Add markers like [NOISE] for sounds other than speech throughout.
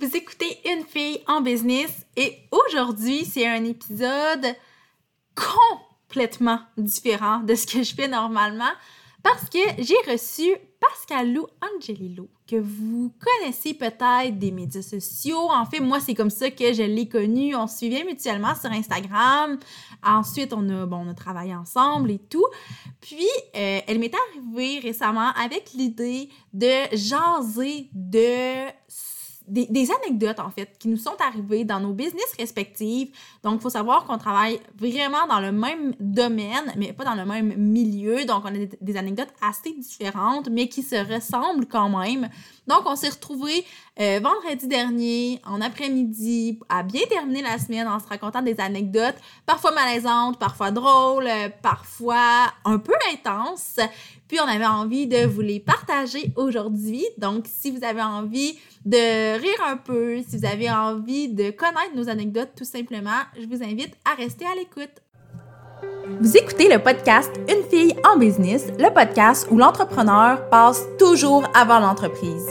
Vous écoutez Une fille en business et aujourd'hui, c'est un épisode complètement différent de ce que je fais normalement parce que j'ai reçu Pascalou Angelillo, que vous connaissez peut-être des médias sociaux. En fait, moi, c'est comme ça que je l'ai connu. On suivait mutuellement sur Instagram. Ensuite, on a, bon, on travaillé ensemble et tout. Puis, euh, elle m'est arrivée récemment avec l'idée de jaser de des, anecdotes, en fait, qui nous sont arrivées dans nos business respectifs. Donc, il faut savoir qu'on travaille vraiment dans le même domaine, mais pas dans le même milieu. Donc, on a des, anecdotes assez différentes, mais qui se ressemblent quand même. Donc, on s'est retrouvés euh, vendredi dernier, en après-midi, à bien terminer la semaine en se racontant des anecdotes, parfois malaisantes, parfois drôles, parfois un peu intenses. Puis, on avait envie de vous les partager aujourd'hui. Donc, si vous avez envie de rire un peu, si vous avez envie de connaître nos anecdotes, tout simplement, je vous invite à rester à l'écoute. Vous écoutez le podcast Une fille en business, le podcast où l'entrepreneur passe toujours avant l'entreprise.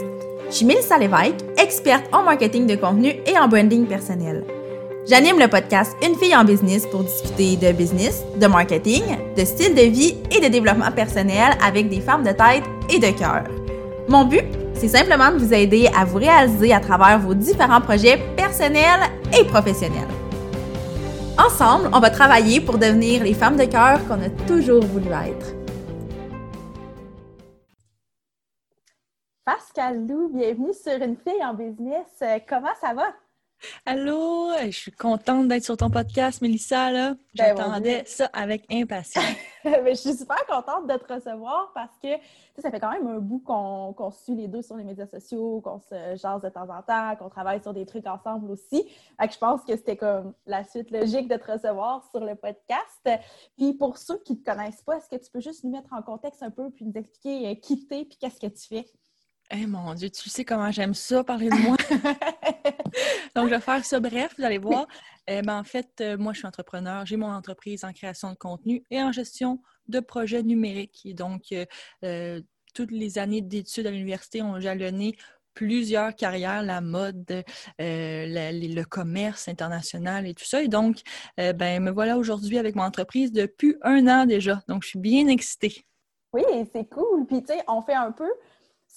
Je suis Mélissa Lévesque, experte en marketing de contenu et en branding personnel. J'anime le podcast Une fille en business pour discuter de business, de marketing, de style de vie et de développement personnel avec des femmes de tête et de cœur. Mon but, c'est simplement de vous aider à vous réaliser à travers vos différents projets personnels et professionnels. Ensemble, on va travailler pour devenir les femmes de cœur qu'on a toujours voulu être. Pascal Lou, bienvenue sur Une fille en business. Comment ça va? Allô, je suis contente d'être sur ton podcast, Mélissa. Ben, J'attendais ça avec impatience. [LAUGHS] je suis super contente de te recevoir parce que ça fait quand même un bout qu'on suit les deux sur les médias sociaux, qu'on se jase de temps en temps, qu'on travaille sur des trucs ensemble aussi. je pense que c'était comme la suite logique de te recevoir sur le podcast. Puis pour ceux qui ne te connaissent pas, est-ce que tu peux juste nous mettre en contexte un peu puis nous expliquer euh, qui tu es puis qu'est-ce que tu fais? Eh mon Dieu, tu sais comment j'aime ça, parler de moi. Donc, je vais faire ça bref, vous allez voir. Eh ben, en fait, euh, moi, je suis entrepreneur. J'ai mon entreprise en création de contenu et en gestion de projets numériques. Et donc, euh, euh, toutes les années d'études à l'université ont jalonné plusieurs carrières, la mode, le commerce international et tout ça. Et donc, ben, me voilà aujourd'hui avec mon entreprise depuis un an déjà. Donc, je suis bien excitée. Oui, c'est cool. Puis, tu sais, on fait un peu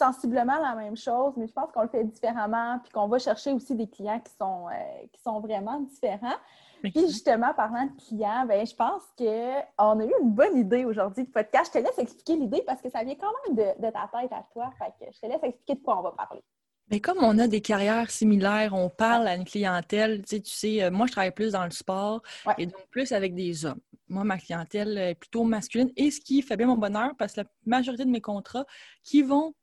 sensiblement la même chose, mais je pense qu'on le fait différemment, puis qu'on va chercher aussi des clients qui sont, euh, qui sont vraiment différents. Puis justement, parlant de clients, ben, je pense qu'on a eu une bonne idée aujourd'hui de podcast. Je te laisse expliquer l'idée parce que ça vient quand même de, ta tête à toi. Fait que je te laisse expliquer de quoi on va parler. Mais comme on a des carrières similaires, on parle à une clientèle, tu sais, tu sais, euh, moi je travaille plus dans le sport et donc plus avec des hommes. Moi, ma clientèle est plutôt masculine et ce qui fait bien mon bonheur parce que la majorité de mes contrats qui vont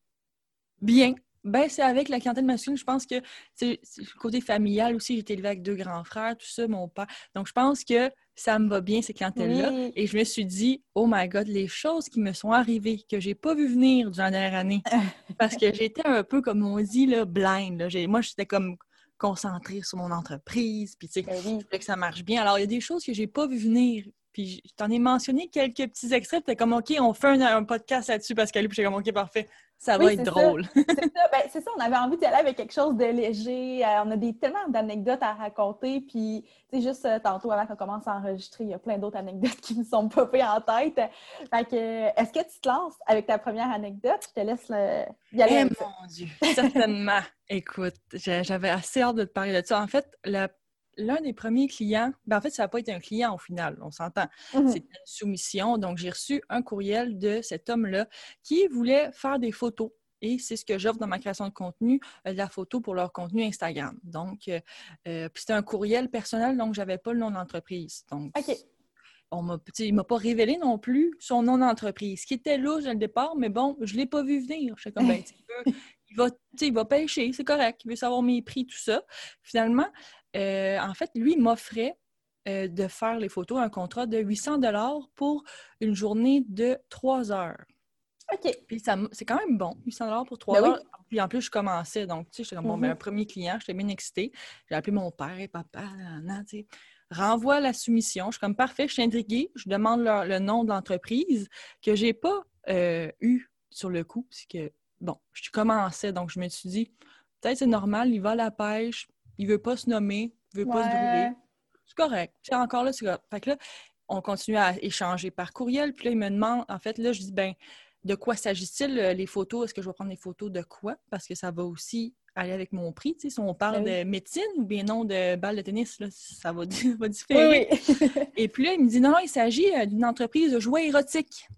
Bien. Ben, c'est avec la clientèle masculine. Je pense que c'est le côté familial aussi. J'ai été élevée avec deux grands frères, tout ça, mon père. Donc, je pense que ça me va bien, ces clientèles-là. Et je me suis dit, oh my God, les choses qui me sont arrivées, que j'ai pas vu venir durant la dernière année, [LAUGHS] parce que j'étais un peu, comme on dit, là, blind. Là. Moi, j'étais comme concentrée sur mon entreprise, puis tu sais, ben je voulais que ça marche bien. Alors, il y a des choses que j'ai pas vu venir. Puis je t'en ai mentionné quelques petits extraits, t'es comme, OK, on fait un, podcast là-dessus, parce qu'elle, puis j'étais comme, OK, parfait ça va être drôle. Ben, c'est ça. on avait envie d'y aller avec quelque chose de léger. Euh, on a des, tellement d'anecdotes à raconter. Puis, tu sais, juste euh, tantôt, avant qu'on commence à enregistrer, il y a plein d'autres anecdotes [LAUGHS] qui me sont popées en tête. Fait que, est-ce que tu te lances avec ta première anecdote? Je te laisse y aller. Eh mon Dieu, certainement. [LAUGHS] Écoute, j'avais assez hâte de te parler de ça. En fait, la l'un des premiers clients, ben en fait, ça n'a pas été un client au final, on s'entend. Mhm. C'était une soumission. Donc, j'ai reçu un courriel de cet homme-là qui voulait faire des photos. Et c'est ce que j'offre dans ma création de contenu, euh, la photo pour leur contenu Instagram. Donc, euh, euh, puis c'était un courriel personnel, donc je n'avais pas le nom d'entreprise. Donc, on m'a, il ne m'a pas révélé non plus son nom d'entreprise, qui était là le départ, mais bon, je ne l'ai pas vu venir. Je comme, ben, il, va, il va pêcher, c'est correct, il veut savoir mes prix, tout ça. Finalement, euh, en fait, lui m'offrait euh, de faire les photos, un contrat de 800 dollars pour une journée de 3 heures. OK. Puis c'est quand même bon, 800 dollars pour 3 ben heures. Puis en plus, je commençais, donc, tu sais, j'étais comme, bon, ben, mm-hmm. un premier client, j'étais bien excitée. J'ai appelé mon père et papa, non, tu sais. Renvoie la soumission. Je suis comme, parfait, je suis intriguée. Je demande le nom de l'entreprise que j'ai pas euh, eu sur le coup, parce que, bon, je commençais, donc je me suis dit, peut-être c'est normal, il va à la pêche, il veut pas se nommer, il veut pas se brûler. C'est correct. C'est encore là, c'est correct. Fait que là, on continue à échanger par courriel. Puis là, il me demande, en fait, là, je dis, ben, de quoi s'agit-il, euh, les photos? Est-ce que je vais prendre des photos de quoi? Parce que ça va aussi aller avec mon prix. Tu sais, si on parle ben de médecine ou bien non de balle de tennis, là, ça va, [LAUGHS] va différer. [LAUGHS] Et puis là, il me dit, non, non, il s'agit euh, d'une entreprise de jouets érotiques.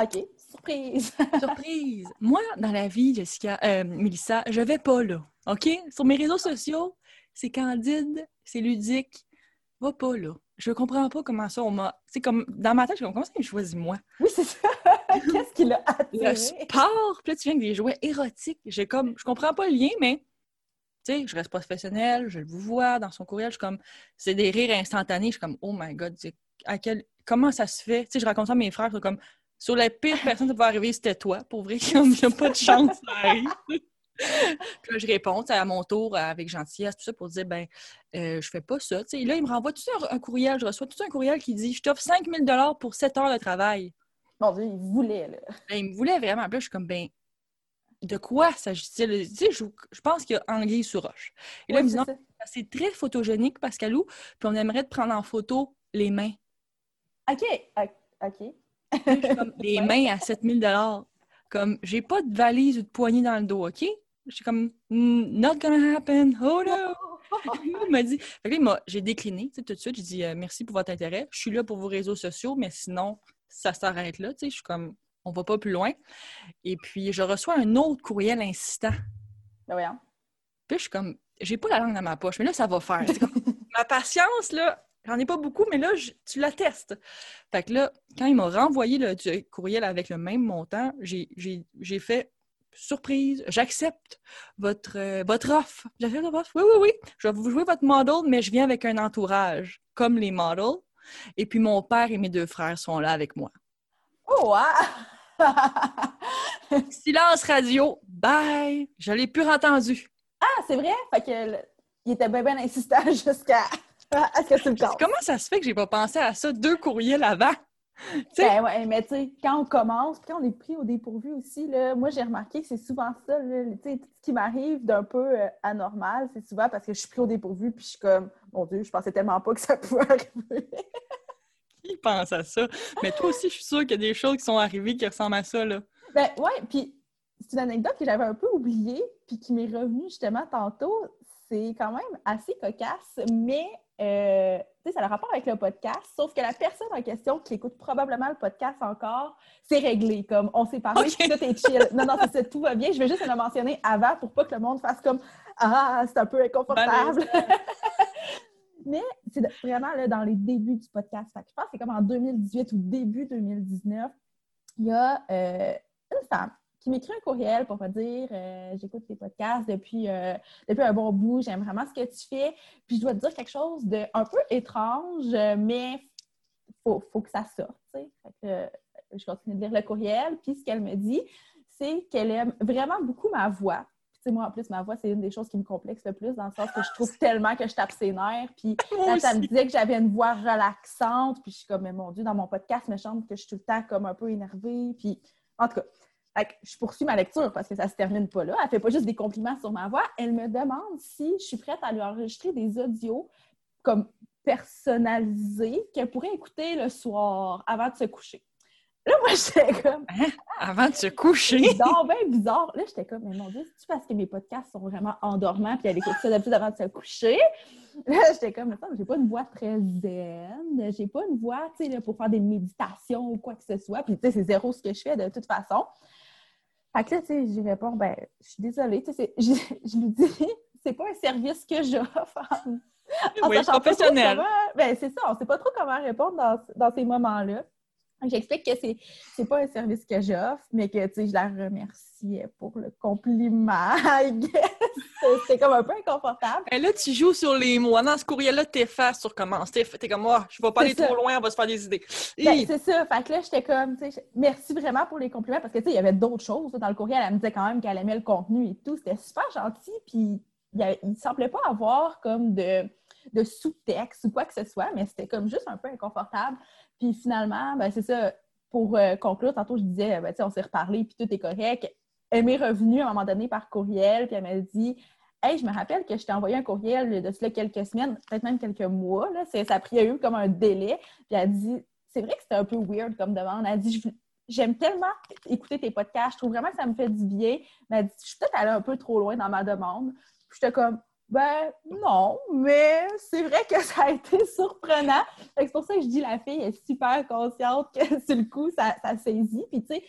OK. Surprise! [LAUGHS] Surprise! Moi, dans la vie, Jessica, euh, Mélissa, je vais pas là. OK? Sur mes réseaux sociaux, c'est candide, c'est ludique. Va pas là. Je comprends pas comment ça, on m'a. C'est comme dans ma tête, je comment ça qu'il choisit moi? Oui, c'est ça. [LAUGHS] Qu'est-ce qu'il a attiré? Le sport, puis là, tu viens avec des jouets érotiques. J'ai comme. Je comprends pas le lien, mais. Tu sais, je reste professionnelle, je vous vois dans son courriel, je suis comme. C'est des rires instantanés, je suis comme, oh my god, à quel... comment ça se fait? Tu sais, je raconte ça à mes frères, je suis comme, sur la pire personne qui va arriver, c'était toi. Pour vrai, [LAUGHS] n'y a pas de chance ça arrive. puis là, je réponds à mon tour avec gentillesse, tout ça, pour dire, ben, euh, je fais pas ça. Et là, il me renvoie tout un, un, courriel. Je reçois tout un courriel qui dit, je t'offre 5 000 pour 7 heures de travail. Mon Dieu, il voulait, là. Ben, il me voulait vraiment. Puis là, je suis comme, ben, de quoi s'agit-il? Tu sais, je, je, pense qu'il y a anguille sur roche. Et là, il me dit, non, c'est très photogénique, Pascalou, puis on aimerait te prendre en photo les mains. OK, OK les mains à 7000 Comme, j'ai pas de valise ou de poignée dans le dos, OK? Je suis comme, not gonna happen. Oh [LAUGHS] no! il m'a dit. j'ai décliné tout de suite. J'ai dit euh, merci pour votre intérêt. Je suis là pour vos réseaux sociaux, mais sinon, ça s'arrête là. Je suis comme, on va pas plus loin. Et puis, je reçois un autre courriel insistant. Ben oui, Puis, je suis comme, j'ai pas la langue dans ma poche, mais là, ça va faire. [LAUGHS] ma patience, là, J'en ai pas beaucoup, mais là, tu la testes. Fait que là, quand il m'a renvoyé le courriel avec le même montant, j'ai fait surprise, j'accepte votre, euh, votre offre. J'accepte votre offre? Oui, oui, oui. Je vais vous jouer votre model, mais je viens avec un entourage, comme les models. Et puis mon père et mes deux frères sont là avec moi. Oh, wow! [LAUGHS] Silence radio. Bye! Je l'ai plus entendu. Ah, c'est vrai? Fait que il était bien, bien insistant [LAUGHS] jusqu'à [LAUGHS] Est-ce que c'est le cas? Comment ça se fait que j'ai pas pensé à ça deux courriels avant? [LAUGHS] Ben ouais, mais tu sais, quand on commence, quand on est pris au dépourvu aussi, là, moi j'ai remarqué que c'est souvent ça, tout ce qui m'arrive d'un peu euh, anormal, c'est souvent parce que je suis pris au dépourvu puis je suis comme, mon Dieu, je pensais tellement pas que ça [LAUGHS] pouvait arriver. qui pense à ça? Mais toi aussi, je suis sûre qu'il y a des choses qui sont arrivées qui ressemblent à ça, là. Ben ouais, puis c'est une anecdote que j'avais un peu oubliée puis qui m'est revenue justement tantôt. C'est quand même assez cocasse, mais euh, ça a le rapport avec le podcast, sauf que la personne en question qui écoute probablement le podcast encore, c'est réglé. Comme on s'est parlé, tout est chill. Non, non, c'est tout va bien. Je vais juste le mentionner avant pour pas que le monde fasse comme Ah, c'est un peu inconfortable. [LAUGHS] Mais c'est vraiment là, dans les débuts du podcast. je pense que c'est comme en 2018 ou début 2019, il y a euh, une femme qui m'écrit un courriel pour me dire euh, j'écoute tes podcasts depuis, euh, depuis un bon bout, j'aime vraiment ce que tu fais. Puis je dois te dire quelque chose de un peu étrange, mais il faut, que ça sorte. Euh, je continue de lire le courriel. Puis ce qu'elle me dit, c'est qu'elle aime vraiment beaucoup ma voix. Puis, moi, en plus, ma voix, c'est une des choses qui me complexe le plus, dans le sens que je trouve tellement que je tape ses nerfs. Puis [LAUGHS] quand elle me disait que j'avais une voix relaxante, puis je suis comme, mais mon Dieu, dans mon podcast, me semble que je suis tout le temps comme un peu énervée. Puis, en tout cas, je poursuis ma lecture parce que ça se termine pas là. Elle fait pas juste des compliments sur ma voix. Elle me demande si je suis prête à lui enregistrer des audios comme personnalisés qu'elle pourrait écouter le soir avant de se coucher. Là, moi, [LAUGHS] j'étais comme. Hein? Avant de se coucher? Bizarre, bien bizarre. Là, j'étais comme, mais mon Dieu, c'est-tu parce que mes podcasts sont vraiment endormants puis elle écoute ça d'habitude avant de se coucher? Là, j'étais comme, mais j'ai pas une voix très zen. J'ai pas une voix, tu sais, pour faire des méditations ou quoi que ce soit. Puis, tu sais, c'est zéro ce que je fais de toute façon. Fait que là, tu sais, j'y réponds, ben, je suis désolée, tu sais, [LAUGHS] je, je, lui dis, c'est pas un service que j'offre. oui, professionnel. ben, c'est ça, on sait pas trop comment répondre dans, dans ces moments-là. J'explique que c'est n'est pas un service que j'offre, mais que je la remercie pour le compliment. [LAUGHS] c'est comme un peu inconfortable. Et là, tu joues sur les mots. Dans ce courriel-là, t'effaces sur comment. T'es comme moi, oh, je vais pas aller trop loin, on va se faire des idées. Ben, c'est ça. Fait que là, j'étais comme, merci vraiment pour les compliments parce que tu sais, il y avait d'autres choses dans le courriel. Elle me disait quand même qu'elle aimait le contenu et tout. C'était super gentil. Puis il, ne semblait pas avoir comme de, de sous-texte ou quoi que ce soit, mais c'était comme juste un peu inconfortable. Puis finalement, ben, c'est ça. Pour euh, conclure, tantôt je disais, ben, on s'est reparlé, puis tout est correct. elle m'est revenue à un moment donné par courriel, puis elle m'a dit Hey, je me rappelle que je t'ai envoyé un courriel de cela quelques semaines, peut-être même quelques mois. Là. Ça a pris eu comme un délai. Puis elle dit C'est vrai que c'était un peu weird comme demande. Elle dit J'aime tellement écouter tes podcasts, je trouve vraiment que ça me fait du bien. Mais elle dit Je suis peut-être allée un peu trop loin dans ma demande. Puis j'étais comme ben non, mais c'est vrai que ça a été [LAUGHS] surprenant. C'est pour ça que je dis la fille est super consciente que sur le coup, ça, ça saisit. Puis tu sais,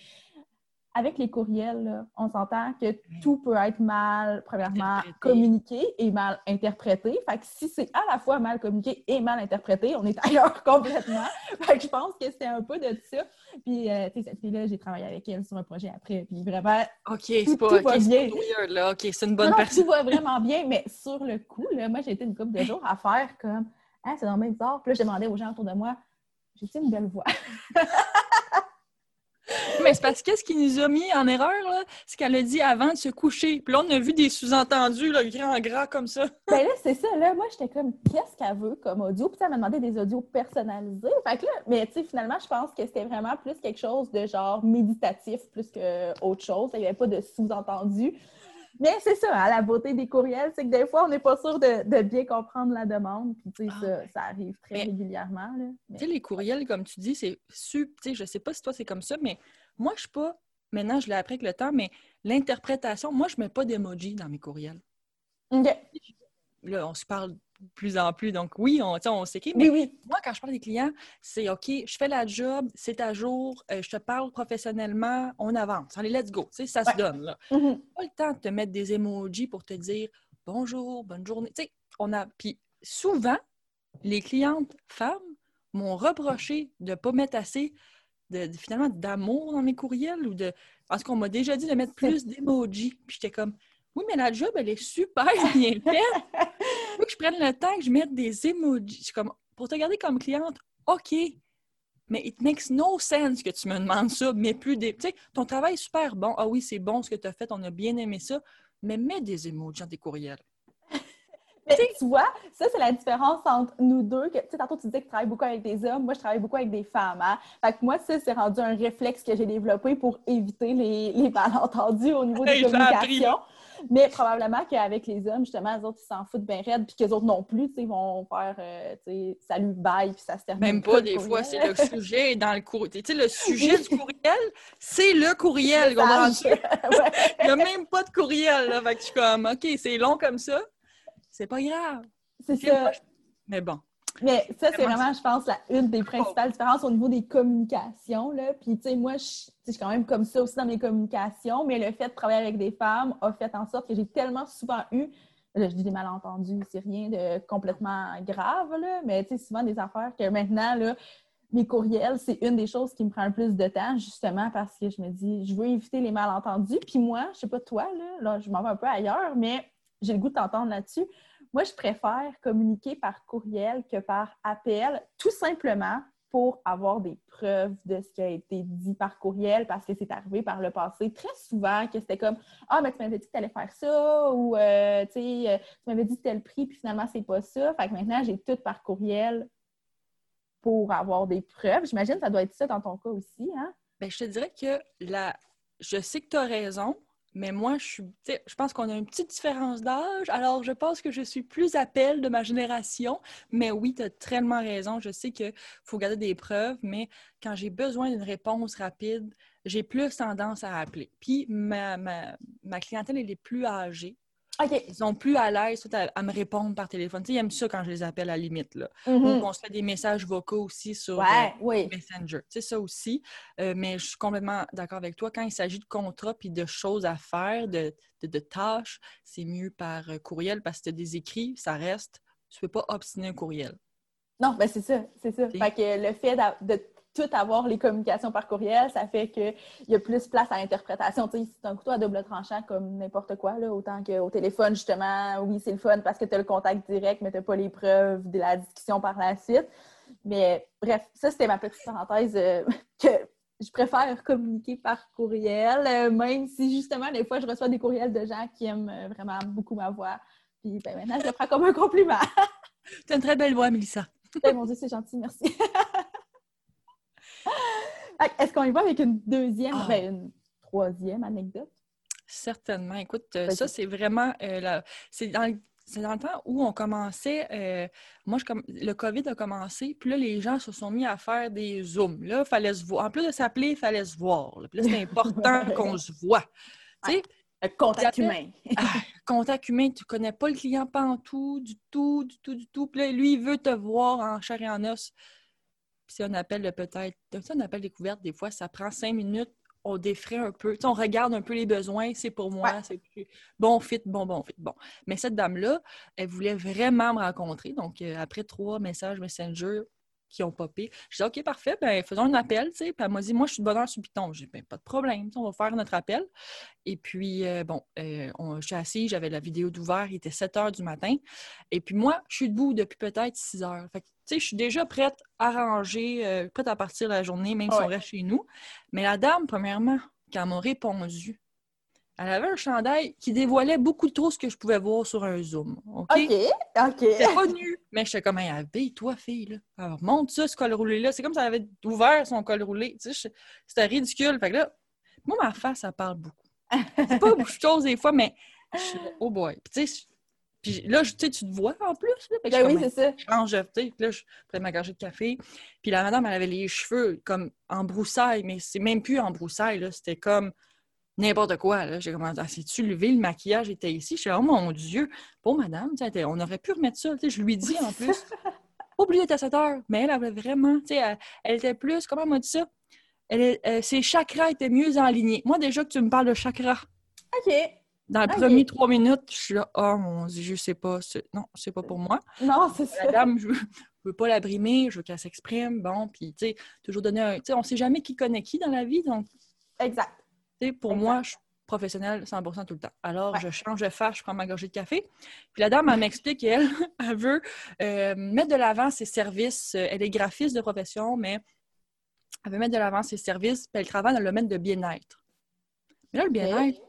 avec les courriels, on s'entend que tout peut être mal, premièrement, communiqué et mal interprété. Fait que si c'est à la fois mal communiqué et mal interprété, on est [LAUGHS] ailleurs complètement. fait que je pense que c'est un peu de ça. Puis, euh, tu sais, cette fille-là, j'ai travaillé avec elle sur un projet après. Puis vraiment, OK, c'est pas, tout bien. weird, là. OK, c'est une bonne non, personne. Tout va vraiment bien, mais sur le coup, là, moi, j'ai été une couple de jours à faire comme, ah, c'est même bizarre. Puis là, je demandais aux gens autour de moi, j'ai-tu une belle voix? Mais c'est parce que ce qui nous a mis en erreur, c'est qu'elle a dit avant de se coucher. Puis là, on a vu des sous-entendus, là, grand gras comme ça. [LAUGHS] ben là, c'est ça. Là, moi, j'étais comme, qu'est-ce qu'elle veut comme audio? Puis elle m'a demandé des audios personnalisés. Fait là, mais tu sais, finalement, je pense que c'était vraiment plus quelque chose de genre méditatif plus qu'autre chose. Il n'y avait pas de sous-entendus. Mais c'est ça, hein, la beauté des courriels, c'est que des fois, on n'est pas sûr de, bien comprendre la demande. Puis, tu sais, ça, ah, ça, arrive très régulièrement. Tu sais, les courriels, comme tu dis, c'est super. Tu sais, je sais pas si toi, c'est comme ça, mais moi, je suis pas. Maintenant, je l'ai appris avec le temps, mais l'interprétation, moi, je mets pas d'emoji dans mes courriels. OK. Là, on se parle plus en plus. Donc, oui, on, on s'écrit. Mais oui, moi, quand je parle des clients, c'est OK, je fais la job, c'est à jour, euh, je te parle professionnellement, on avance. Allez, let's go. Ça se donne. Là. Mm-hmm. Pas le temps de te mettre des emojis pour te dire bonjour, bonne journée. Tu sais, on a. Puis souvent, les clientes femmes m'ont reproché de ne pas mettre assez de, finalement d'amour dans mes courriels ou de. Parce qu'on m'a déjà dit de mettre plus d'emojis. Puis j'étais comme Oui, mais la job, elle est super [LAUGHS] bien faite. [LAUGHS] Faut que je prenne le temps que je mette des emojis. Je comme pour te garder comme cliente, OK. Mais it makes no sense que tu me demandes ça, mais plus des. Tu sais, ton travail est super bon. Ah oui, c'est bon ce que tu as fait, on a bien aimé ça. Mais mets des emojis dans tes courriels. [LAUGHS] Mais tu vois, ça, c'est la différence entre nous deux. Tu sais, tantôt, tu disais que tu travailles beaucoup avec des hommes. Moi, je travaille beaucoup avec des femmes. Hein? Fait que moi, ça, c'est rendu un réflexe que j'ai développé pour éviter les, les malentendus au niveau des communications. Mais probablement qu'avec les hommes, justement, les autres, ils s'en foutent bien raide, puis que les autres non plus, tu sais, vont faire, euh, tu sais, salut, bye, puis ça se termine. Même pas, des fois, c'est le sujet dans le courriel. Tu sais, le [LAUGHS] sujet du courriel, c'est le courriel? [LAUGHS] Il n'y a même pas de courriel, là. Fait que je suis comme, OK, c'est long comme ça c'est pas grave. C'est ça. Mais bon. Mais ça, c'est vraiment, je pense, la, une des principales différences au niveau des communications. Là. Puis, tu sais, moi, je, suis quand même comme ça aussi dans mes communications, mais le fait de travailler avec des femmes a fait en sorte que j'ai tellement souvent eu, je dis des malentendus, c'est rien de complètement grave, là, mais tu sais, souvent des affaires que maintenant, là, mes courriels, c'est une des choses qui me prend le plus de temps, justement parce que je me dis, je veux éviter les malentendus. Puis moi, je sais pas toi, là, là je m'en vais un peu ailleurs, mais j'ai le goût de t'entendre là-dessus. Moi, je préfère communiquer par courriel que par appel, tout simplement pour avoir des preuves de ce qui a été dit par courriel, parce que c'est arrivé par le passé très souvent que c'était comme Ah, mais tu m'avais dit que tu allais faire ça, ou euh, euh, tu m'avais dit tel prix, puis finalement, c'est pas ça. Fait que maintenant, j'ai tout par courriel pour avoir des preuves. J'imagine ça doit être ça dans ton cas aussi, hein? Bien, je te dirais que la... je sais que tu as raison, mais moi, je pense qu'on a une petite différence d'âge. Alors, je pense que je suis plus appel de ma génération. Mais oui, tu as tellement raison. Je sais qu'il faut garder des preuves, mais quand j'ai besoin d'une réponse rapide, j'ai plus tendance à appeler. Puis, ma, ma, ma clientèle, elle est plus âgée. Ils sont plus à l'aise à, me répondre par téléphone. ils aiment ça quand je les appelle à la limite. Là. Ou mm-hmm. qu'on se fait des messages vocaux aussi sur euh, Messenger. C'est ça aussi. Euh, mais je suis complètement d'accord avec toi. Quand il s'agit de contrats et de choses à faire, de, de, tâches, c'est mieux par euh, courriel parce que des écrits, ça reste. Tu ne peux pas obstiner un courriel. Non, ben c'est ça, c'est ça. Fait que le fait de tout avoir les communications par courriel, ça fait qu'il y a plus place à l'interprétation. c'est un couteau à double tranchant comme n'importe quoi, là, autant qu'au téléphone, justement, oui, c'est le fun parce que tu as le contact direct, mais tu n'as pas les preuves de la discussion par la suite. Mais bref, ça, c'était ma petite parenthèse euh, [LAUGHS] que je préfère communiquer par courriel, euh, même si justement, des fois, je reçois des courriels de gens qui aiment euh, vraiment beaucoup ma voix. Puis ben, maintenant, je le prends comme un compliment. [LAUGHS] tu as une très belle voix, Mélissa. Eh, mon Dieu, c'est gentil, merci. [LAUGHS] Est-ce qu'on y va avec une deuxième, ah. ben, une troisième anecdote? Certainement. Écoute, ça, c'est vraiment... c'est dans c'est dans le temps où on commençait, euh, moi, je, le COVID a commencé, puis là, les gens se sont mis à faire des Zooms. Là, fallait se voir. En plus de s'appeler, il fallait se voir. Puis là, c'est important [LAUGHS] qu'on se voit. Tu sais, contact humain. [LAUGHS] Ah, contact humain, tu connais pas le client pas en tout, du tout, du tout, du tout. Puis là, lui, il veut te voir en chair et en os. Puis c'est un appel de peut-être, un appel découverte, des fois, ça prend cinq minutes on défrait un peu. on regarde un peu les besoins, c'est pour moi, c'est bon fit, bon, bon fit, bon. Mais cette dame-là, elle voulait vraiment me rencontrer. Donc, euh, après trois messages Messenger qui ont popé, je dis OK, parfait, ben faisons un appel, tu sais. Puis elle m'a dit, moi, je suis de bonheur sur Python. J'ai ben, pas de problème, on va faire notre appel. Et puis, euh, bon, euh, je suis assise, j'avais la vidéo d'ouvert, il était 7 heures du matin. Et puis, moi, je suis debout depuis peut-être 6 heures. Fait tu sais, je suis déjà prête à ranger, euh, prête à partir la journée, même si on reste chez nous. Mais la dame, premièrement, quand m'a répondu, elle avait un chandail qui dévoilait beaucoup trop ce que je pouvais voir sur un Zoom. OK? OK, OK. C'était pas nu, mais j'étais comme, habille toi, fille, là. Alors, monte ça, ce col roulé-là. C'est comme si elle avait ouvert son col roulé. Tu sais, c'était ridicule. Fait que là, moi, ma face, ça parle beaucoup. C'est pas beaucoup de choses des fois, mais je suis oh boy. Puis, tu sais, puis là, tu te vois en plus. Là, ben oui, c'est ça. Je change, tu sais. Là, je prends ma gorgée de café. Puis la madame, elle avait les cheveux comme en broussailles, mais c'est même plus en broussailles, là. C'était comme n'importe quoi. Là. J'ai commencé à tu lever, le maquillage était ici? Je suis oh mon Dieu, bon madame, on aurait pu remettre ça. Je lui dis en plus. [LAUGHS] D'être à 7 heures. Mais elle avait vraiment, tu sais, elle, était plus, comment elle m'a dit ça? Elle, euh, ses chakras étaient mieux alignés. Moi, déjà que tu me parles de chakras. OK. Dans les premières trois minutes, je suis là, oh mon Dieu, je sais pas. Non, c'est pas pour moi. Non, c'est ça. La dame, je veux, veux pas la brimer, je veux qu'elle s'exprime. Bon, puis, tu sais, toujours donner un. Tu sais, on sait jamais qui connaît qui dans la vie, donc. Exact. Sais, pour moi, je suis professionnelle 100 tout le temps. Alors, je change de face, je prends ma gorgée de café. Puis la dame, elle m'explique qu'elle, [LAUGHS] elle veut euh, mettre de l'avant ses services. Elle est graphiste de profession, mais elle veut mettre de l'avant ses services, puis elle travaille dans le domaine de bien-être. Mais là, le bien-être,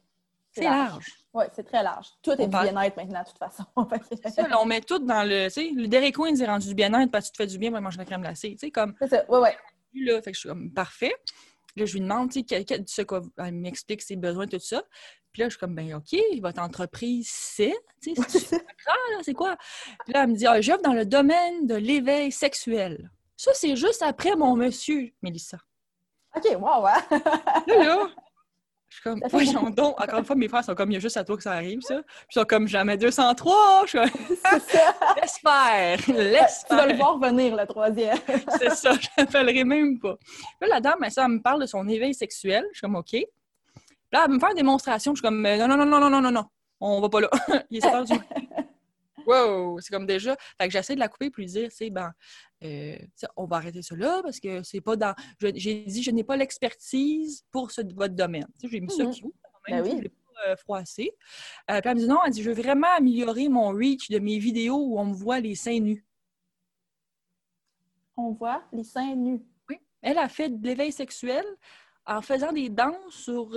c'est large. Oui, c'est très large. Tout est du bien-être maintenant, de toute façon. [LAUGHS] ça, on met tout dans le. Tu sais, le Dairy Queen, c'est rendu du bien-être parce que tu te fais du bien pour manger la crème glacée. Tu sais, comme. C'est ça, oui, oui. Là, fait que je suis comme parfait. Là, je lui demande, tu sais, ce quoi, elle m'explique ses besoins, tout ça. Puis là, je suis comme, ben OK, votre entreprise, c'est, tu sais, [LAUGHS] c'est quoi? Puis là, elle me dit, ah, j'offre dans le domaine de l'éveil sexuel. Ça, c'est juste après mon monsieur, Mélissa. OK, wow, hein? là, là, je suis comme, voyons donc. Encore une fois, mes frères sont comme, il y a juste à toi que ça arrive, ça. Puis ils sont comme, jamais 203. Je suis comme, laisse faire, laisse Tu vas le voir venir, le troisième. [LAUGHS] c'est ça, je l'appellerai même pas. Là, la dame, elle, me parle de son éveil sexuel. Je suis comme, OK. Là, elle me faire une démonstration. Je suis comme, non, non, non, non, non, non, non, non. On va pas là. [LAUGHS] il est 7 du Wow! C'est comme déjà. Fait que j'essaie de la couper et lui dire, c'est ben, euh, on va arrêter cela parce que c'est pas dans. J'ai dit, je n'ai pas l'expertise pour ce, votre domaine. J'ai mis ça mmh cute quand même. Ben oui. pas euh, froissé. Euh, puis elle me dit non, elle dit, je veux vraiment améliorer mon reach de mes vidéos où on me voit les seins nus. On voit les seins nus. Oui. Elle a fait de l'éveil sexuel en faisant des danses sur,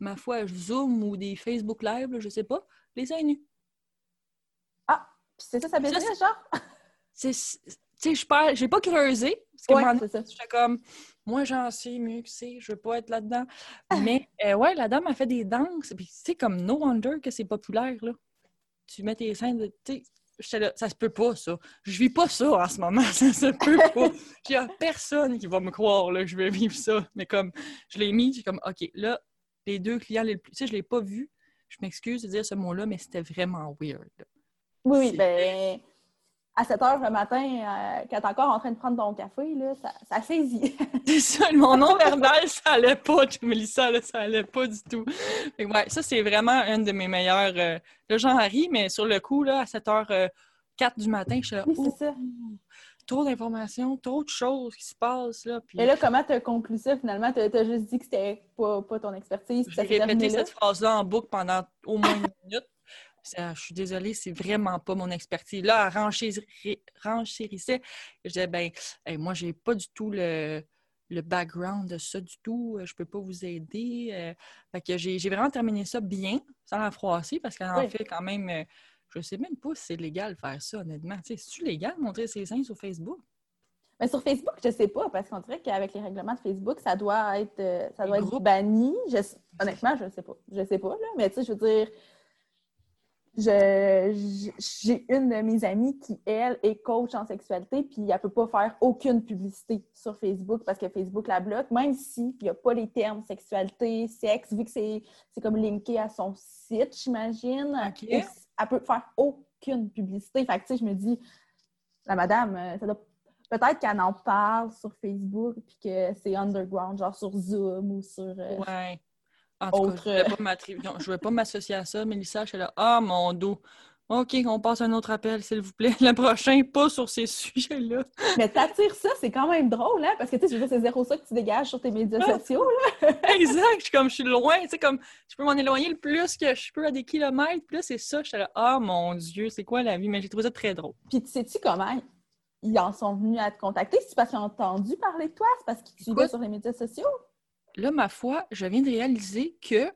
ma foi, Zoom ou des Facebook Live, je sais pas, les seins nus. C'est ça, ça veut dire, genre? C'est sais, je j'ai pas creusé. Parce que ouais, j'étais comme, moi, j'en sais mieux que c'est, je veux pas être là-dedans. Mais, [LAUGHS] euh, ouais, la dame a fait des danses. Puis, tu comme No Wonder que c'est populaire, là. Tu mets tes seins de. Tu sais, là, ça se peut pas, ça. Je vis pas ça en ce moment, [LAUGHS] ça se peut pas. [LAUGHS] Il y a personne qui va me croire là, que je vais vivre ça. Mais comme, je l'ai mis, j'ai comme, OK, là, les deux clients les plus. Tu sais, je l'ai pas vu. Je m'excuse de dire ce mot-là, mais c'était vraiment weird. Oui, oui, ben à 7 heures le matin, euh, quand t'es encore en train de prendre ton café, là, ça, ça saisit. [LAUGHS] c'est ça, mon nom verbal, ça allait pas, Mélissa, là, ça allait pas du tout. ouais, ça, c'est vraiment une de mes meilleures. Euh, le genre ri, mais sur le coup, là, à 7 h 4 du matin, je suis là. Oui, c'est ça. Trop d'informations, trop de choses qui se passent. Là, Et là, comment tu as conclu ça finalement? Tu as, juste dit que c'était pas, pas ton expertise. J'ai répété cette phrase-là en boucle pendant au moins une minute je suis désolée, c'est vraiment pas mon expertise. Là, elle renchérissait. Je disais, ben, moi, j'ai pas du tout le, background de ça du tout. Je peux pas vous aider. Euh. fait que j'ai vraiment terminé ça bien, sans la froisser, parce qu'elle en fait quand même. Euh, je sais même pas si c'est légal de faire ça, honnêtement. C'est-tu légal de montrer ses seins sur Facebook? Mais sur Facebook, je sais pas, parce qu'on dirait qu'avec les règlements de Facebook, ça doit être, euh, ça doit être banni. honnêtement, je sais pas. Je sais pas, là. Mais tu sais, je veux dire, j'ai une de mes amies qui, elle, est coach en sexualité, puis elle peut pas faire aucune publicité sur Facebook parce que Facebook la bloque, même s'il n'y a pas les termes sexualité, sexe, vu que c'est comme linké à son site, j'imagine. Elle peut faire aucune publicité. Fait que, tu sais, je me dis, la madame, euh, ça doit peut-être qu'elle en parle sur Facebook puis que c'est underground, genre sur Zoom ou sur. Euh, ouais. En tout cas, je ne vais pas m'associer à ça. Mélissa, je suis là, ah mon dos. OK, on passe à un autre appel, s'il vous plaît. [LAUGHS] Le prochain, pas sur ces [LAUGHS] sujets-là. Mais t'attires ça, c'est quand même drôle, hein? Parce que tu sais, c'est zéro ça que tu dégages sur tes médias ah! sociaux, là. [LAUGHS] exact, je suis comme, je suis loin, tu sais, comme, je peux m'en éloigner le plus que je peux à des kilomètres. Puis là, c'est ça, je suis là, ah mon Dieu, c'est quoi la vie? Mais j'ai trouvé ça très drôle. Puis tu sais-tu comment ils en sont venus à te contacter? C'est parce qu'ils ont entendu parler de toi? C'est parce qu'ils te suivaient sur les médias sociaux? Là, ma foi, je viens de réaliser que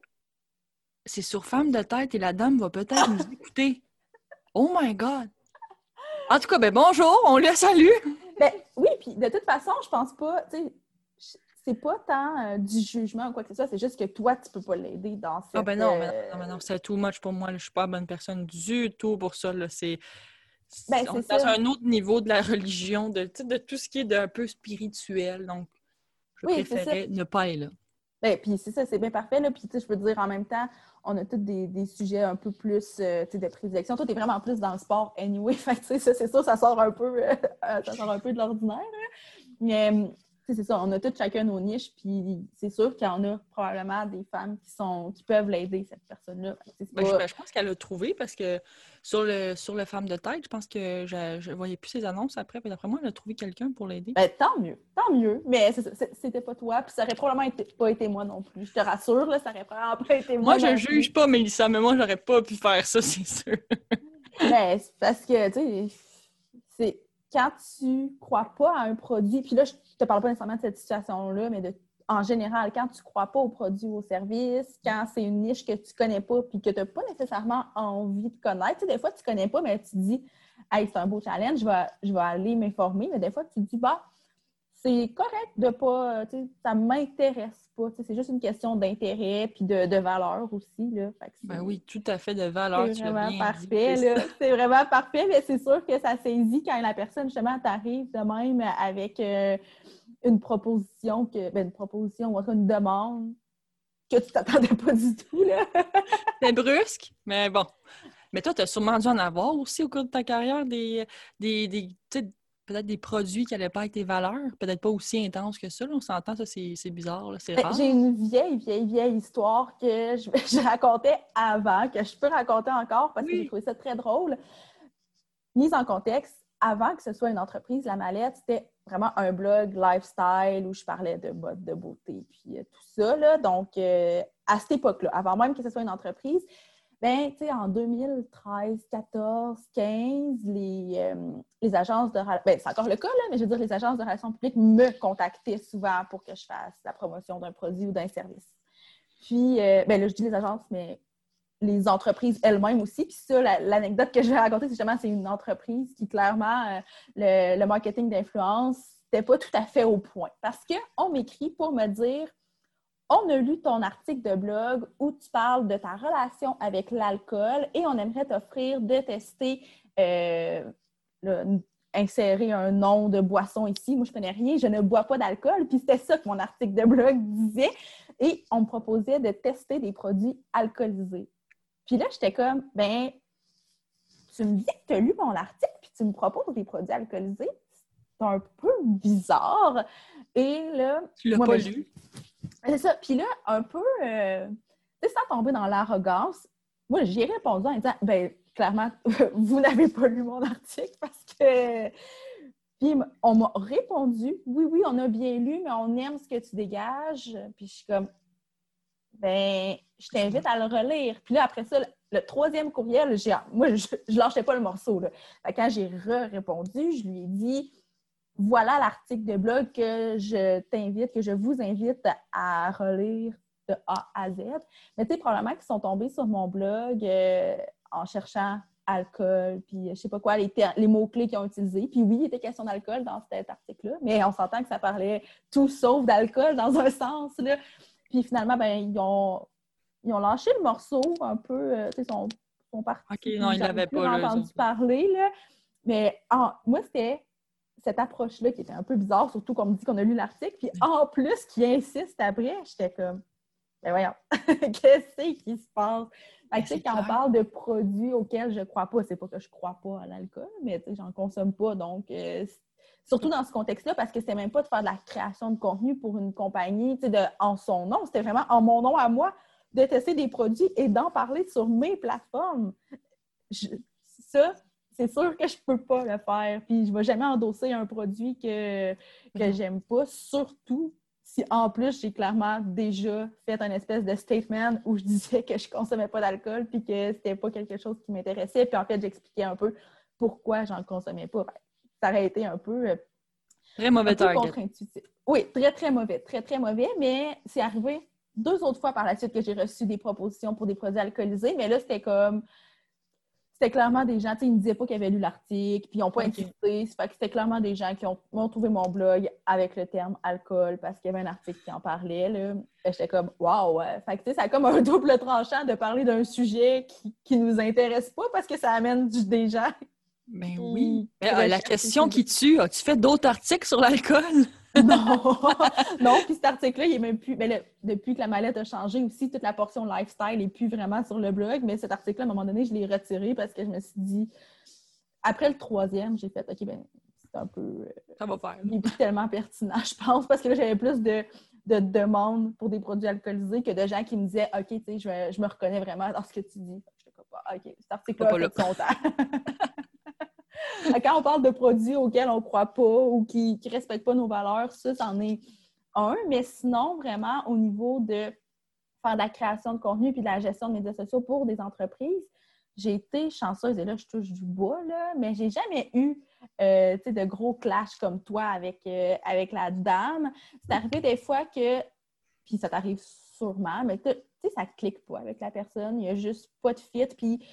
c'est sur Femme de tête et la dame va peut-être nous [LAUGHS] écouter. Oh my God! En tout cas, ben bonjour, on le salue! Ben, oui, puis de toute façon, je pense pas, tu sais, c'est pas tant euh, du jugement ou quoi que ce soit, c'est juste que toi, tu peux pas l'aider dans cette... Ah ben non, mais non, non, c'est too much pour moi. Je suis pas la bonne personne du tout pour ça. C'est... Ben, c'est dans un autre niveau de la [LAUGHS] religion, de, de tout ce qui est d'un peu spirituel. Donc, je oui, préférais ne pas être là. Ben, puis c'est ça, c'est bien parfait. Là. Puis je peux dire en même temps, on a tous des, sujets un peu plus euh, de prédilection. Toi, tu es vraiment plus dans le sport anyway. [LAUGHS] Fait c'est ça, ça sort un peu, euh, [LAUGHS] ça sort un peu de l'ordinaire. Mais c'est ça, on a tous chacun nos niches, puis c'est sûr qu'il y en a probablement des femmes qui sont qui peuvent l'aider, cette personne-là. Ben, je, pense qu'elle a trouvé parce que sur le sur le femme de tête, je pense que je ne voyais plus ses annonces après, puis d'après moi, elle a trouvé quelqu'un pour l'aider. Ben, tant mieux, tant mieux. Mais c'était pas toi, puis ça aurait probablement pas été moi non plus. Je te rassure, là, ça aurait probablement pas été moi. Moi, je juge pas Mélissa, mais moi, j'aurais pas pu faire ça, [LAUGHS] c'est sûr. mais parce que, tu sais, c'est quand tu crois pas à un produit, puis là, je te parle pas nécessairement de cette situation-là, mais de, en général, quand tu crois pas au produit ou au service, quand c'est une niche que tu connais pas, puis que tu n'as pas nécessairement envie de connaître, tu sais, des fois, tu connais pas, mais tu dis, hey, c'est un beau challenge, je vais, je vais aller m'informer, mais des fois, tu te dis, bah, c'est correct de pas, tu sais, ça m'intéresse pas, c'est juste une question d'intérêt puis de, de, valeur aussi, là. ben oui, tout à fait de valeur. C'est vraiment parfait, là. [LAUGHS] C'est vraiment parfait, mais c'est sûr que ça saisit quand la personne, justement, t'arrive de même avec euh, une proposition, que, ben, une proposition, ou une demande que tu t'attendais pas du tout, là. [LAUGHS] c'est brusque, mais bon. Mais toi, tu as sûrement dû en avoir aussi au cours de ta carrière des, des, des peut-être des produits qui n'allaient pas avec tes valeurs, peut-être pas aussi intenses que ça. On s'entend, ça, c'est bizarre, c'est ben, rare. J'ai une vieille, vieille, vieille histoire que [LAUGHS] je, racontais avant, que je peux raconter encore parce que j'ai trouvé ça très drôle. Mise en contexte, avant que ce soit une entreprise, La Mallette, c'était vraiment un blog lifestyle où je parlais de mode de beauté puis euh, tout ça. Donc, euh, à cette époque-là, avant même que ce soit une entreprise, ben, tu sais, en 2013, 14, 15, les, euh, les agences de... Ben, c'est encore le cas, là, mais je veux dire, les agences de relations publiques me contactaient souvent pour que je fasse la promotion d'un produit ou d'un service. Puis, euh, ben là, je dis les agences, mais les entreprises elles-mêmes aussi. Puis ça, l'anecdote que je vais raconter, c'est justement, c'est une entreprise qui, clairement, euh, le, le, marketing d'influence, n'était pas tout à fait au point. Parce qu'on m'écrit pour me dire on a lu ton article de blog où tu parles de ta relation avec l'alcool et on aimerait t'offrir de tester, euh, insérer un nom de boisson ici. Moi, je connais rien, je ne bois pas d'alcool. Puis c'était ça que mon article de blog disait. Et on me proposait de tester des produits alcoolisés. Puis là, j'étais comme, ben, tu me dis que tu as lu mon article, puis tu me proposes des produits alcoolisés. C'est un peu bizarre. Et là. Tu l'as pas ben, lu? C'est ça. Puis là, un peu, euh, sans tomber dans l'arrogance, moi, j'ai répondu en disant, ben clairement, [LAUGHS] vous n'avez pas lu mon article parce que. Puis on m'a répondu, oui, oui, on a bien lu, mais on aime ce que tu dégages. Puis je suis comme, ben, je t'invite à le relire. Puis là, après ça, le, troisième courriel, moi, je, ne lâchais pas le morceau. Là. quand j'ai répondu, je lui ai dit, voilà l'article de blog que je t'invite, que je vous invite à relire de A à Z. Mais tu sais, probablement qu'ils sont tombés sur mon blog euh, en cherchant alcool, puis je sais pas quoi, les, les mots-clés qu'ils ont utilisés. Puis oui, il était question d'alcool dans cet article-là, mais on s'entend que ça parlait tout sauf d'alcool dans un sens. Là. Puis finalement, ben, ils ont, ils ont lâché le morceau un peu, euh, tu sais, sont, sont partis. OK, non, ils l'avaient pas. entendu parler, là. Mais moi, c'était cette approche-là qui était un peu bizarre, surtout qu'on me dit qu'on a lu l'article. Puis en plus, qui insiste après, j'étais comme, ben voyons, [LAUGHS] qu'est-ce qui se passe? Fait que, quand on parle de produits auxquels je crois pas, c'est pas que je crois pas à l'alcool, mais j'en consomme pas. Donc, euh, surtout dans ce contexte-là, parce que c'était même pas de faire de la création de contenu pour une compagnie de, en son nom, c'était vraiment en mon nom à moi de tester des produits et d'en parler sur mes plateformes. ça, c'est sûr que je peux pas le faire. Puis je vais jamais endosser un produit que, que mm-hmm. j'aime pas, surtout si en plus j'ai clairement déjà fait un espèce de statement où je [LAUGHS] disais que je consommais pas d'alcool puis que c'était pas quelque chose qui m'intéressait. Puis en fait, j'expliquais un peu pourquoi j'en consommais pas. Ça aurait été un peu. Euh, très mauvais contre-intuitif. Oui, très, très mauvais. Très, très mauvais, mais c'est arrivé deux autres fois par la suite que j'ai reçu des propositions pour des produits alcoolisés, mais là, c'était comme c'était clairement des gens, tu sais, ils me disaient pas qu'ils avaient lu l'article, puis ils n'ont pas okay. Fait que c'était clairement des gens qui ont, trouvé mon blog avec le terme alcool parce qu'il y avait un article qui en parlait. Là. J'étais comme, waouh! Fait que, tu sais, ça a comme un [LAUGHS] double tranchant de parler d'un sujet qui, ne nous intéresse pas parce que ça amène du, des gens. Ben oui. Mais, la question qui tue, as-tu fait d'autres articles sur l'alcool? [LAUGHS] non, [LAUGHS] non. Puis cet article-là, il est même plus. Mais depuis que la mallette a changé aussi, toute la portion lifestyle n'est plus vraiment sur le blog. Mais cet article-là, à un moment donné, je l'ai retiré parce que je me suis dit. Après le troisième, j'ai fait OK, ben c'est un peu. Ça va faire. Il est plus tellement pertinent, je pense, parce que là, j'avais plus de, de demandes pour des produits alcoolisés que de gens qui me disaient OK, tu sais, je, je, me reconnais vraiment dans ce que tu dis. Je pas, OK, cet article-là [LAUGHS] [LAUGHS] Quand on parle de produits auxquels on ne croit pas ou qui ne respectent pas nos valeurs, ça, c'en est un. Mais sinon, vraiment, au niveau de faire de la création de contenu puis de la gestion de médias sociaux pour des entreprises, j'ai été chanceuse, et là, je touche du bois, là, mais j'ai jamais eu euh, de gros clashs comme toi avec, euh, avec la dame. C'est arrivé des fois que, puis ça t'arrive sûrement, mais tu sais, ça clique pas avec la personne, il n'y a juste pas de fit, puis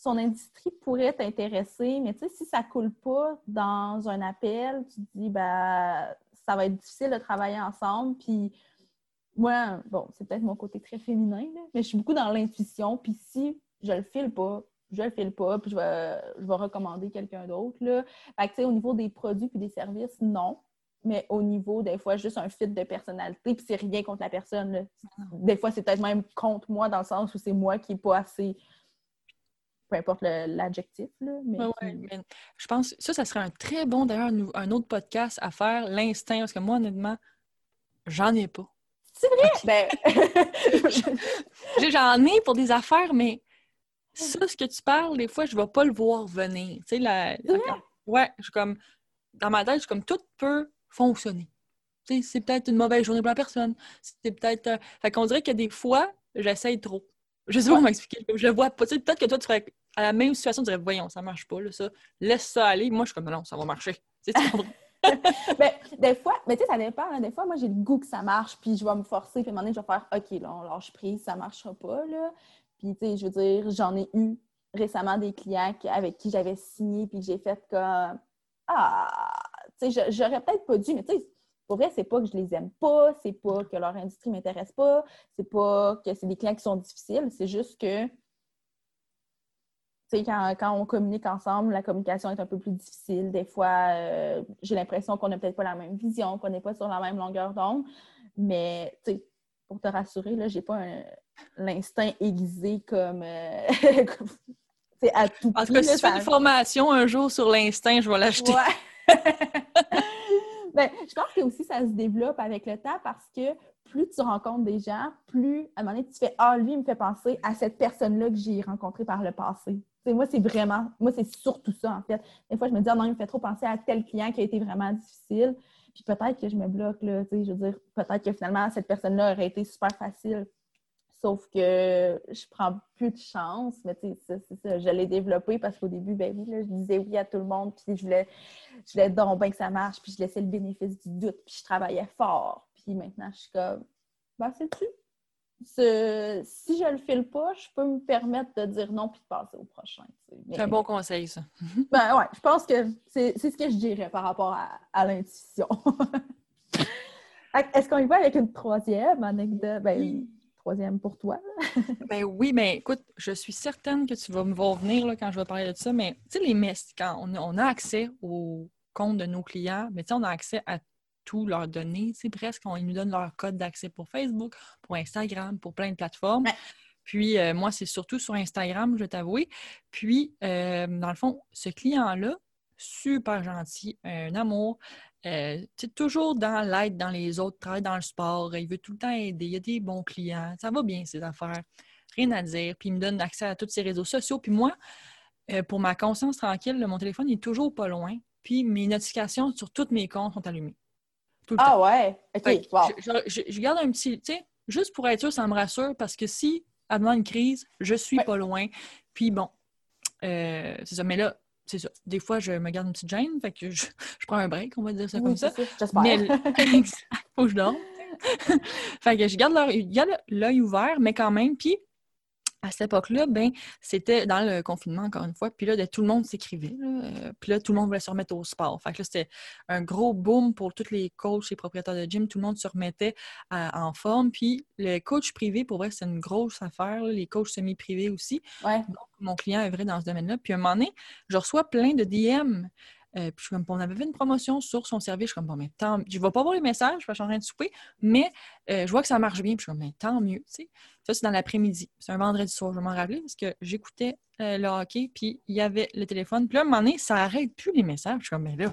son industrie pourrait t'intéresser, mais tu sais, si ça coule pas dans un appel, tu te dis, ben, ça va être difficile de travailler ensemble. Puis moi, bon, c'est peut-être mon côté très féminin, mais je suis beaucoup dans l'intuition. Puis si je le file pas, je le file pas, puis je vais, je vais recommander quelqu'un d'autre. Fait que, tu sais, au niveau des produits puis des services, non. Mais au niveau, des fois, juste un fit de personnalité, puis c'est rien contre la personne. Des fois, c'est peut-être même contre moi, dans le sens où c'est moi qui n'ai pas assez peu importe l'adjectif. Mais, je pense ça, ça serait un très bon, d'ailleurs, un autre podcast à faire, l'instinct, parce que moi, honnêtement, j'en ai pas. C'est vrai? Ben... [LAUGHS] [LAUGHS] j'en ai pour des affaires, mais ça, ce que tu parles, des fois, je ne vais pas le voir venir. Tu sais, la, ouais, je comme, dans ma tête, je suis comme, tout peut fonctionner. c'est peut-être une mauvaise journée pour la personne. C'est peut-être... Euh, fait qu'on dirait que des fois, j'essaye trop. Je sais pas comment m'expliquer. Je le vois pas. Peut-être que toi, tu ferais à la même situation, tu dirais, voyons, ça marche pas, là, ça. Laisse ça aller. Moi, je suis comme, non, ça va marcher. [LAUGHS] ben, des fois, mais tu sais, ça dépend. Des fois, moi, j'ai le goût que ça marche, puis je vais me forcer, puis à un moment donné, je vais faire, OK, là, on lâche prise, ça marchera pas, là. Puis, tu sais, je veux dire, j'en ai eu récemment des clients avec qui j'avais signé, puis j'ai fait comme, ah, tu sais, j'aurais peut-être pas dû, mais tu sais, pour vrai, c'est pas que je les aime pas, c'est pas que leur industrie m'intéresse pas, c'est pas que c'est des clients qui sont difficiles, c'est juste que quand, quand on communique ensemble, la communication est un peu plus difficile. Des fois, euh, j'ai l'impression qu'on n'a peut-être pas la même vision, qu'on n'est pas sur la même longueur d'onde. Mais pour te rassurer, là, j'ai pas l'instinct aiguisé comme, euh, [LAUGHS] à tout En tout cas, si tu fais une formation un jour sur l'instinct, je vais l'acheter. [LAUGHS] Ben, je pense que aussi ça se développe avec le temps parce que plus tu rencontres des gens, plus à un moment donné, tu fais Ah, lui, il me fait penser à cette personne-là que j'ai rencontrée par le passé. moi, c'est vraiment, moi, c'est surtout ça, en fait. Des fois, je me dis, ah non, il me fait trop penser à tel client qui a été vraiment difficile. Puis peut-être que je me bloque, là, je veux dire, peut-être que finalement, cette personne-là aurait été super facile. Sauf que je prends plus de chance, mais tu sais, c'est ça, je l'ai développé parce qu'au début, ben oui, je disais oui à tout le monde, puis je voulais, je voulais bien que ça marche, puis je laissais le bénéfice du doute, puis je travaillais fort. Puis maintenant, je suis comme, ben c'est tu si je le file pas, je peux me permettre de dire non puis de passer au prochain. C'est un bon conseil, ça. [LAUGHS] ben ouais, je pense que c'est ce que je dirais par rapport à, l'intuition. [LAUGHS] Est-ce qu'on y va avec une troisième anecdote? Ben, troisième pour toi. [LAUGHS] ben oui, mais écoute, je suis certaine que tu vas me voir venir là, quand je vais parler de ça, mais tu sais, les messes, quand on, a accès au compte de nos clients, mais tu sais, on a accès à tout leurs données, c'est presque, ils nous donnent leur code d'accès pour Facebook, pour Instagram, pour plein de plateformes. Puis euh, moi, c'est surtout sur Instagram, je vais t'avouer. Puis, euh, dans le fond, ce client-là, super gentil, un amour, euh, toujours dans l'aide dans les autres, travaille dans le sport, il veut tout le temps aider, il y a des bons clients, ça va bien ses affaires, rien à dire. Puis il me donne accès à tous ses réseaux sociaux. Puis moi, euh, pour ma conscience tranquille, mon téléphone est toujours pas loin. Puis mes notifications sur tous mes comptes sont allumées. Ah ouais? OK, je, garde un petit, tu sais, juste pour être sûr, ça me rassure parce que si, avant une crise, je suis pas loin. Puis bon, euh, c'est ça. Mais là, c'est ça. Des fois, je me garde une petite gêne, fait que je, prends un break, on va dire ça comme ça. J'espère. Mais [LAUGHS] [LAUGHS] faut que je dorme. [LAUGHS] fait que je garde l'œil ouvert, mais quand même. Puis à cette époque-là, ben, c'était dans le confinement, encore une fois. Puis là, tout le monde s'écrivait. Euh, puis là, tout le monde voulait se remettre au sport. Fait que là, c'était un gros boom pour tous les coachs et propriétaires de gym. Tout le monde se remettait en forme. Puis le coach privé, pour vrai, c'est une grosse affaire. Les coachs semi-privés aussi. Donc, mon client est vrai dans ce domaine-là. Puis à un moment donné, je reçois plein de DM euh, puis comme, on avait fait une promotion sur son service. Je suis comme, bon, mais tant Je ne vais pas voir les messages, je suis en train de souper, mais euh, je vois que ça marche bien. Puis je suis comme, mais tant mieux. Ça, c'est dans l'après-midi. C'est un vendredi soir, je vais m'en rappeler parce que j'écoutais euh, le hockey, puis il y avait le téléphone. Puis là, à un moment donné, ça arrête plus les messages. Je suis comme, mais là,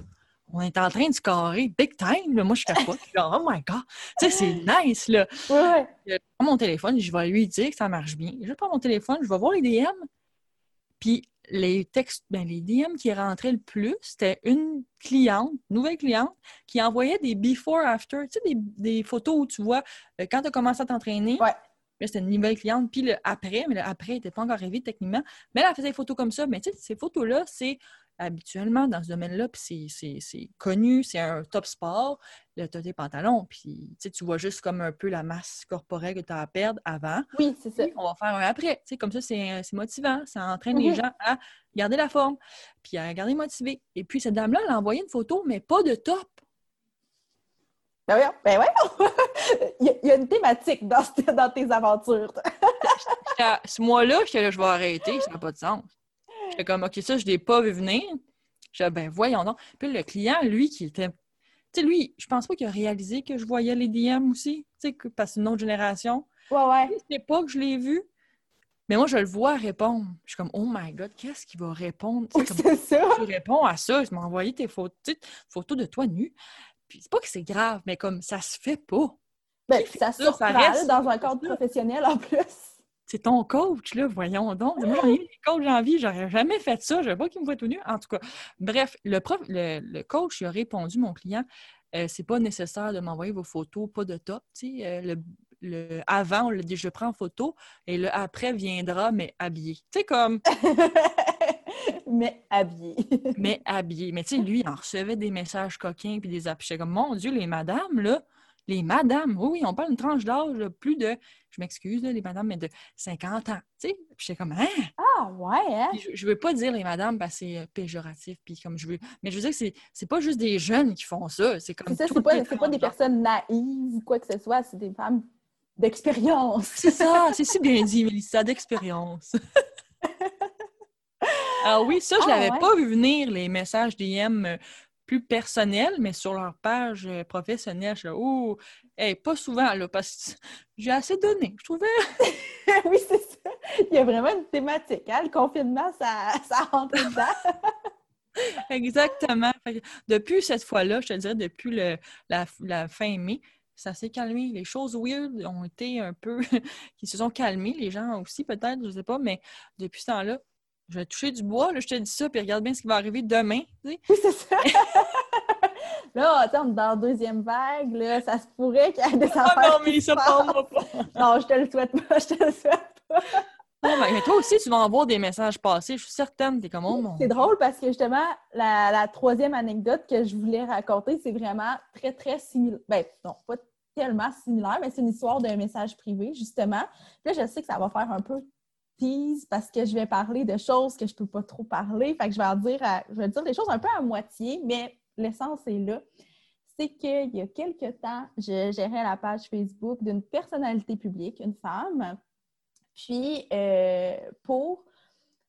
on est en train de scorer big time. Là. Moi, je suis pas. oh my God. Tu sais, c'est nice, là. Ouais. Je prends mon téléphone, je vais lui dire que ça marche bien. Je prends mon téléphone, je vais voir les DM. Puis les textes, ben, les DM qui rentraient le plus, c'était une cliente, nouvelle cliente, qui envoyait des before after, tu sais, des, photos où tu vois euh, quand tu as commencé à t'entraîner. Ouais. c'était une nouvelle cliente. Puis le après, mais le après n'était pas encore arrivé techniquement. Mais elle faisait des photos comme ça. Mais tu sais, ces photos-là, c'est habituellement dans ce domaine-là, puis c'est connu, c'est un top sport. Là, tu as tes pantalons, puis tu vois juste comme un peu la masse corporelle que tu as à perdre avant. Oui, c'est ça. on va faire un après. comme ça, c'est motivant. Ça entraîne les mhm. gens à garder la forme, puis à garder motivé. Et puis, cette dame-là, elle a envoyé une photo, mais pas de top. Ben oui, ben ouais. [LAUGHS] il, y a, une thématique dans, dans tes aventures. ce [LAUGHS] mois-là, je, je vais arrêter, ça n'a pas de sens. J'étais comme, OK, ça, je ne l'ai pas vu venir. Je ben voyons donc. Puis le client, lui, qui était. Tu sais, lui, je pense pas qu'il a réalisé que je voyais les DM aussi, tu sais, parce que c'est une autre génération. Ouais, ouais. C'est pas que je l'ai vu. Mais moi, je le vois répondre. Je suis comme, oh my God, qu'est-ce qu'il va répondre? c'est ça. Tu réponds à ça. Tu m'as envoyé tes photos, photos de toi nu. Puis c'est pas que c'est grave, mais comme ça se fait pas. Ben, ça, se reste dans un cadre professionnel en plus c'est ton coach, là, voyons donc. Moi, j'en ai eu des coachs en vie, j'aurais jamais fait ça, je veux pas qu'il me voit tout nu. En tout cas, bref, le, prof, le, coach il a répondu, mon client, euh, c'est pas nécessaire de m'envoyer vos photos, pas de top. Tu sais, euh, le, avant, on l'a dit, je prends photo, et le après viendra, mais habillé. Tu sais, comme. [LAUGHS] mais habillé. [LAUGHS] mais habillé. Mais tu sais, lui, il en recevait des messages coquins, puis des appuis. comme, mon Dieu, les madames, là, les madames, oui, on parle d'une tranche d'âge plus de, je m'excuse, les madames, mais de 50 ans. Tu sais? Puis j'étais comme, hein? Ah, ouais, hein? je, ne veux pas dire les madames parce que c'est euh, péjoratif, puis comme je veux. Mais je veux dire que c'est, c'est pas juste des jeunes qui font ça. C'est comme. C'est ça, c'est pas, c'est pas des personnes naïves ou quoi que ce soit, c'est des femmes d'expérience. C'est ça, c'est si bien dit, Mélissa, d'expérience. Alors [LAUGHS] oui, ça, je ah, l'avais pas vu venir, les messages DM euh, plus personnel, mais sur leur page euh, professionnelle, je suis oh, pas souvent, là, parce que [LAUGHS] j'ai assez donné, je trouvais. [LAUGHS] oui, c'est ça. Il y a vraiment une thématique. Hein? Le confinement, ça, [LAUGHS] ça rentre dedans. Exactement. Depuis cette fois-là, je te dirais, depuis le, la, la fin mai, ça s'est calmé. Les choses weird ont été un peu. qui se sont calmées. Les gens aussi, peut-être, je ne sais pas, mais depuis ce temps-là, je vais toucher du bois, là, je te dis ça, puis regarde bien ce qui va arriver demain. Oui, c'est ça. [LAUGHS] là, attends, dans la deuxième vague, là, ça se pourrait qu'il y ait des affaires. Ah non, mais ça pas. non, je te le souhaite pas, je te le souhaite pas. Non, mais toi aussi, tu vas envoyer des messages passés. Je suis certaine, t'es comme oh mon. C'est drôle parce que justement, la, la, troisième anecdote que je voulais raconter, c'est vraiment très, très similaire. Ben, non, pas tellement similaire, mais c'est une histoire d'un message privé, justement. Puis là, je sais que ça va faire un peu parce que je vais parler de choses que je peux pas trop parler. Fait que je vais dire, je vais dire des choses un peu à moitié, mais l'essence est là. C'est qu'il y a quelques temps, je gérais la page Facebook d'une personnalité publique, une femme. Puis, euh, pour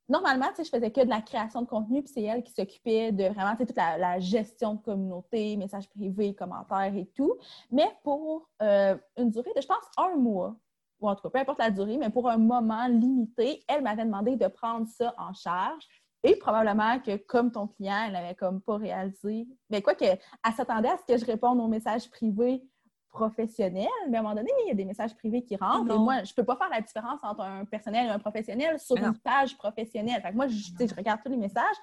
normalement, je faisais que de la création de contenu, puis c'est elle qui s'occupait de vraiment toute la, gestion de communauté, messages privés, commentaires et tout. Mais pour euh, une durée de, je pense, un mois, ou en tout cas, peu importe la durée, mais pour un moment limité, elle m'avait demandé de prendre ça en charge. Et probablement que, comme ton client, elle n'avait comme pas réalisé. Mais quoi qu'elle s'attendait à ce que je réponde aux messages privés professionnel, mais à un moment donné, il y a des messages privés qui rentrent. Et moi, je ne peux pas faire la différence entre un personnel et un professionnel sur une page professionnelle. Fait moi, je, je, regarde tous les messages.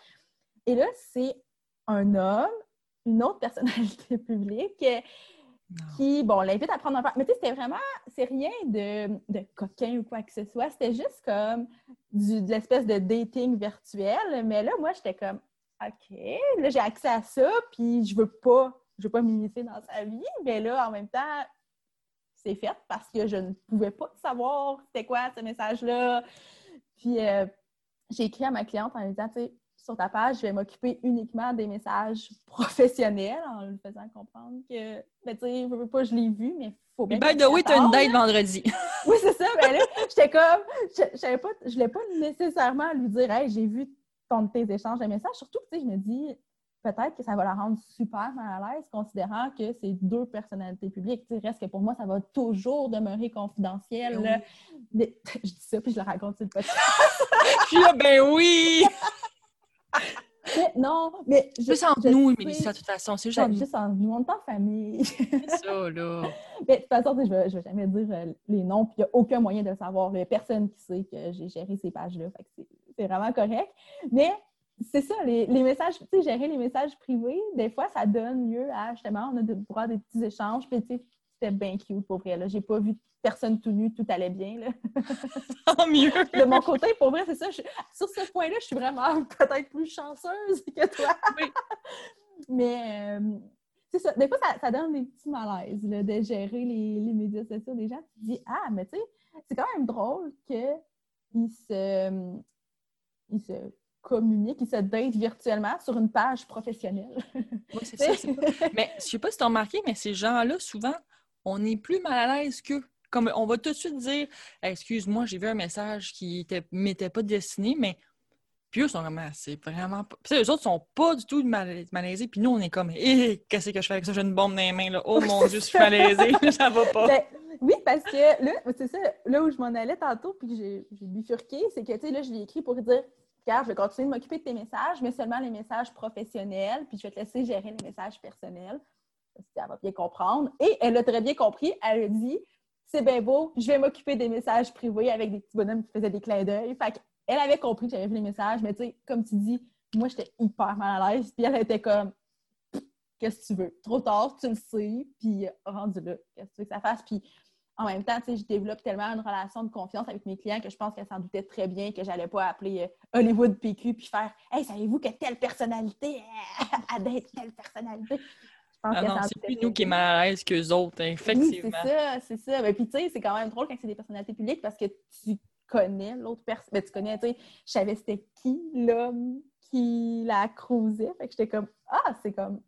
Et là, c'est un homme, une autre personnalité [LAUGHS] publique qui, bon, l'invite à prendre un Mais tu sais, c'était vraiment, c'est rien de, de, coquin ou quoi que ce soit. C'était juste comme du, de l'espèce de dating virtuel. Mais là, moi, j'étais comme, OK, là, j'ai accès à ça, puis je veux pas je vais pas m'immiscer dans sa vie, mais là, en même temps, c'est fait parce que je ne pouvais pas savoir c'était quoi ce message-là. Puis euh, j'ai écrit à ma cliente en lui disant, tu sais, sur ta page, je vais m'occuper uniquement des messages [LAUGHS] professionnels en lui faisant comprendre que, ben, tu sais, je veux pas, je l'ai vu, mais faut bien. By the way, t'as une date vendredi. [LAUGHS] oui, c'est ça. Mais là, j'étais comme, je, je, pas, je voulais pas nécessairement lui dire, hey, j'ai vu ton, tes échanges de messages. Surtout que, tu sais, je me dis, peut-être que ça va la rendre super mal à l'aise, considérant que c'est deux personnalités publiques. Tu reste que pour moi, ça va toujours demeurer confidentiel. [LAUGHS] je dis ça, puis je le raconte sur le podcast. ben oui! Non, mais... Je, juste entre nous, Mélissa, de toute façon. C'est juste, juste entre nous. On est en famille. c'est [LAUGHS] ça, là. Mais de toute façon, je ne vais, jamais dire euh, les noms, puis il n'y a aucun moyen de le savoir. Il n'y a personne qui sait que j'ai géré ces pages-là. c'est vraiment correct. Mais c'est ça, les, messages, tu sais, gérer les messages privés, des fois, ça donne lieu à, justement, on a de droit des petits échanges, puis tu sais, c'était bien cute pour vrai, là. J'ai pas vu personne tout nu, tout allait bien, là. [LAUGHS] Tant mieux! De mon côté, pour vrai, c'est ça, sur ce point-là, je suis vraiment [LAUGHS] peut-être plus chanceuse que toi. Oui. [LAUGHS] Mais... Euh, c'est ça. Des fois, ça, donne des petits malaises là, de gérer les, les, médias sociaux des gens. Tu te dis, ah, mais tu sais, c'est quand même drôle qu'ils se, ils se communiquent, ils se datent virtuellement sur une page professionnelle. oui, c'est ça. mais je sais pas si tu as remarqué, mais ces gens-là, souvent, on est plus mal à l'aise qu'eux. Comme on va tout de suite dire Excuse-moi, j'ai vu un message qui ne m'était pas destiné, mais puis eux sont comme ah, c'est vraiment pas. Puis eux autres sont pas du tout malaisés, puis nous, on est comme Hé, qu'est-ce que je fais avec ça? J'ai une bombe dans les mains, là. Oh mon Dieu, je suis malaisée, [LAUGHS] ça va pas. Ben, oui, parce que là, c'est ça, là où je m'en allais tantôt, puis j'ai bifurqué, c'est que, tu sais, là, je l'ai écrit pour dire je vais continuer de m'occuper de tes messages, mais seulement les messages professionnels, puis je vais te laisser gérer les messages personnels. Elle va bien comprendre. Et elle a très bien compris. Elle a dit C'est bien beau, je vais m'occuper des messages privés avec des petits bonhommes qui faisaient des clins d'œil. Fait elle avait compris que j'avais vu les messages, mais tu sais, comme tu dis, moi, j'étais hyper mal à l'aise. Puis elle était comme Qu'est-ce que tu veux? Trop tard, tu le sais, puis rendu là, qu'est-ce que tu veux que ça fasse? Puis en même temps, je développe tellement une relation de confiance avec mes clients que je pense qu'elle s'en doutait très bien que j'allais pas appeler euh, Hollywood PQ puis faire Hey, savez-vous que telle personnalité [LAUGHS] a d'être telle personnalité? Pense ah non, c'est plus nous qui est mal à l'aise qu'eux autres, hein, effectivement. c'est ça, c'est ça. Mais puis, tu sais, c'est quand même drôle quand c'est des personnalités publiques parce que tu connais l'autre personne. Mais tu connais, tu sais, je savais c'était qui l'homme qui la cruisait. Fait que j'étais comme Ah, c'est comme.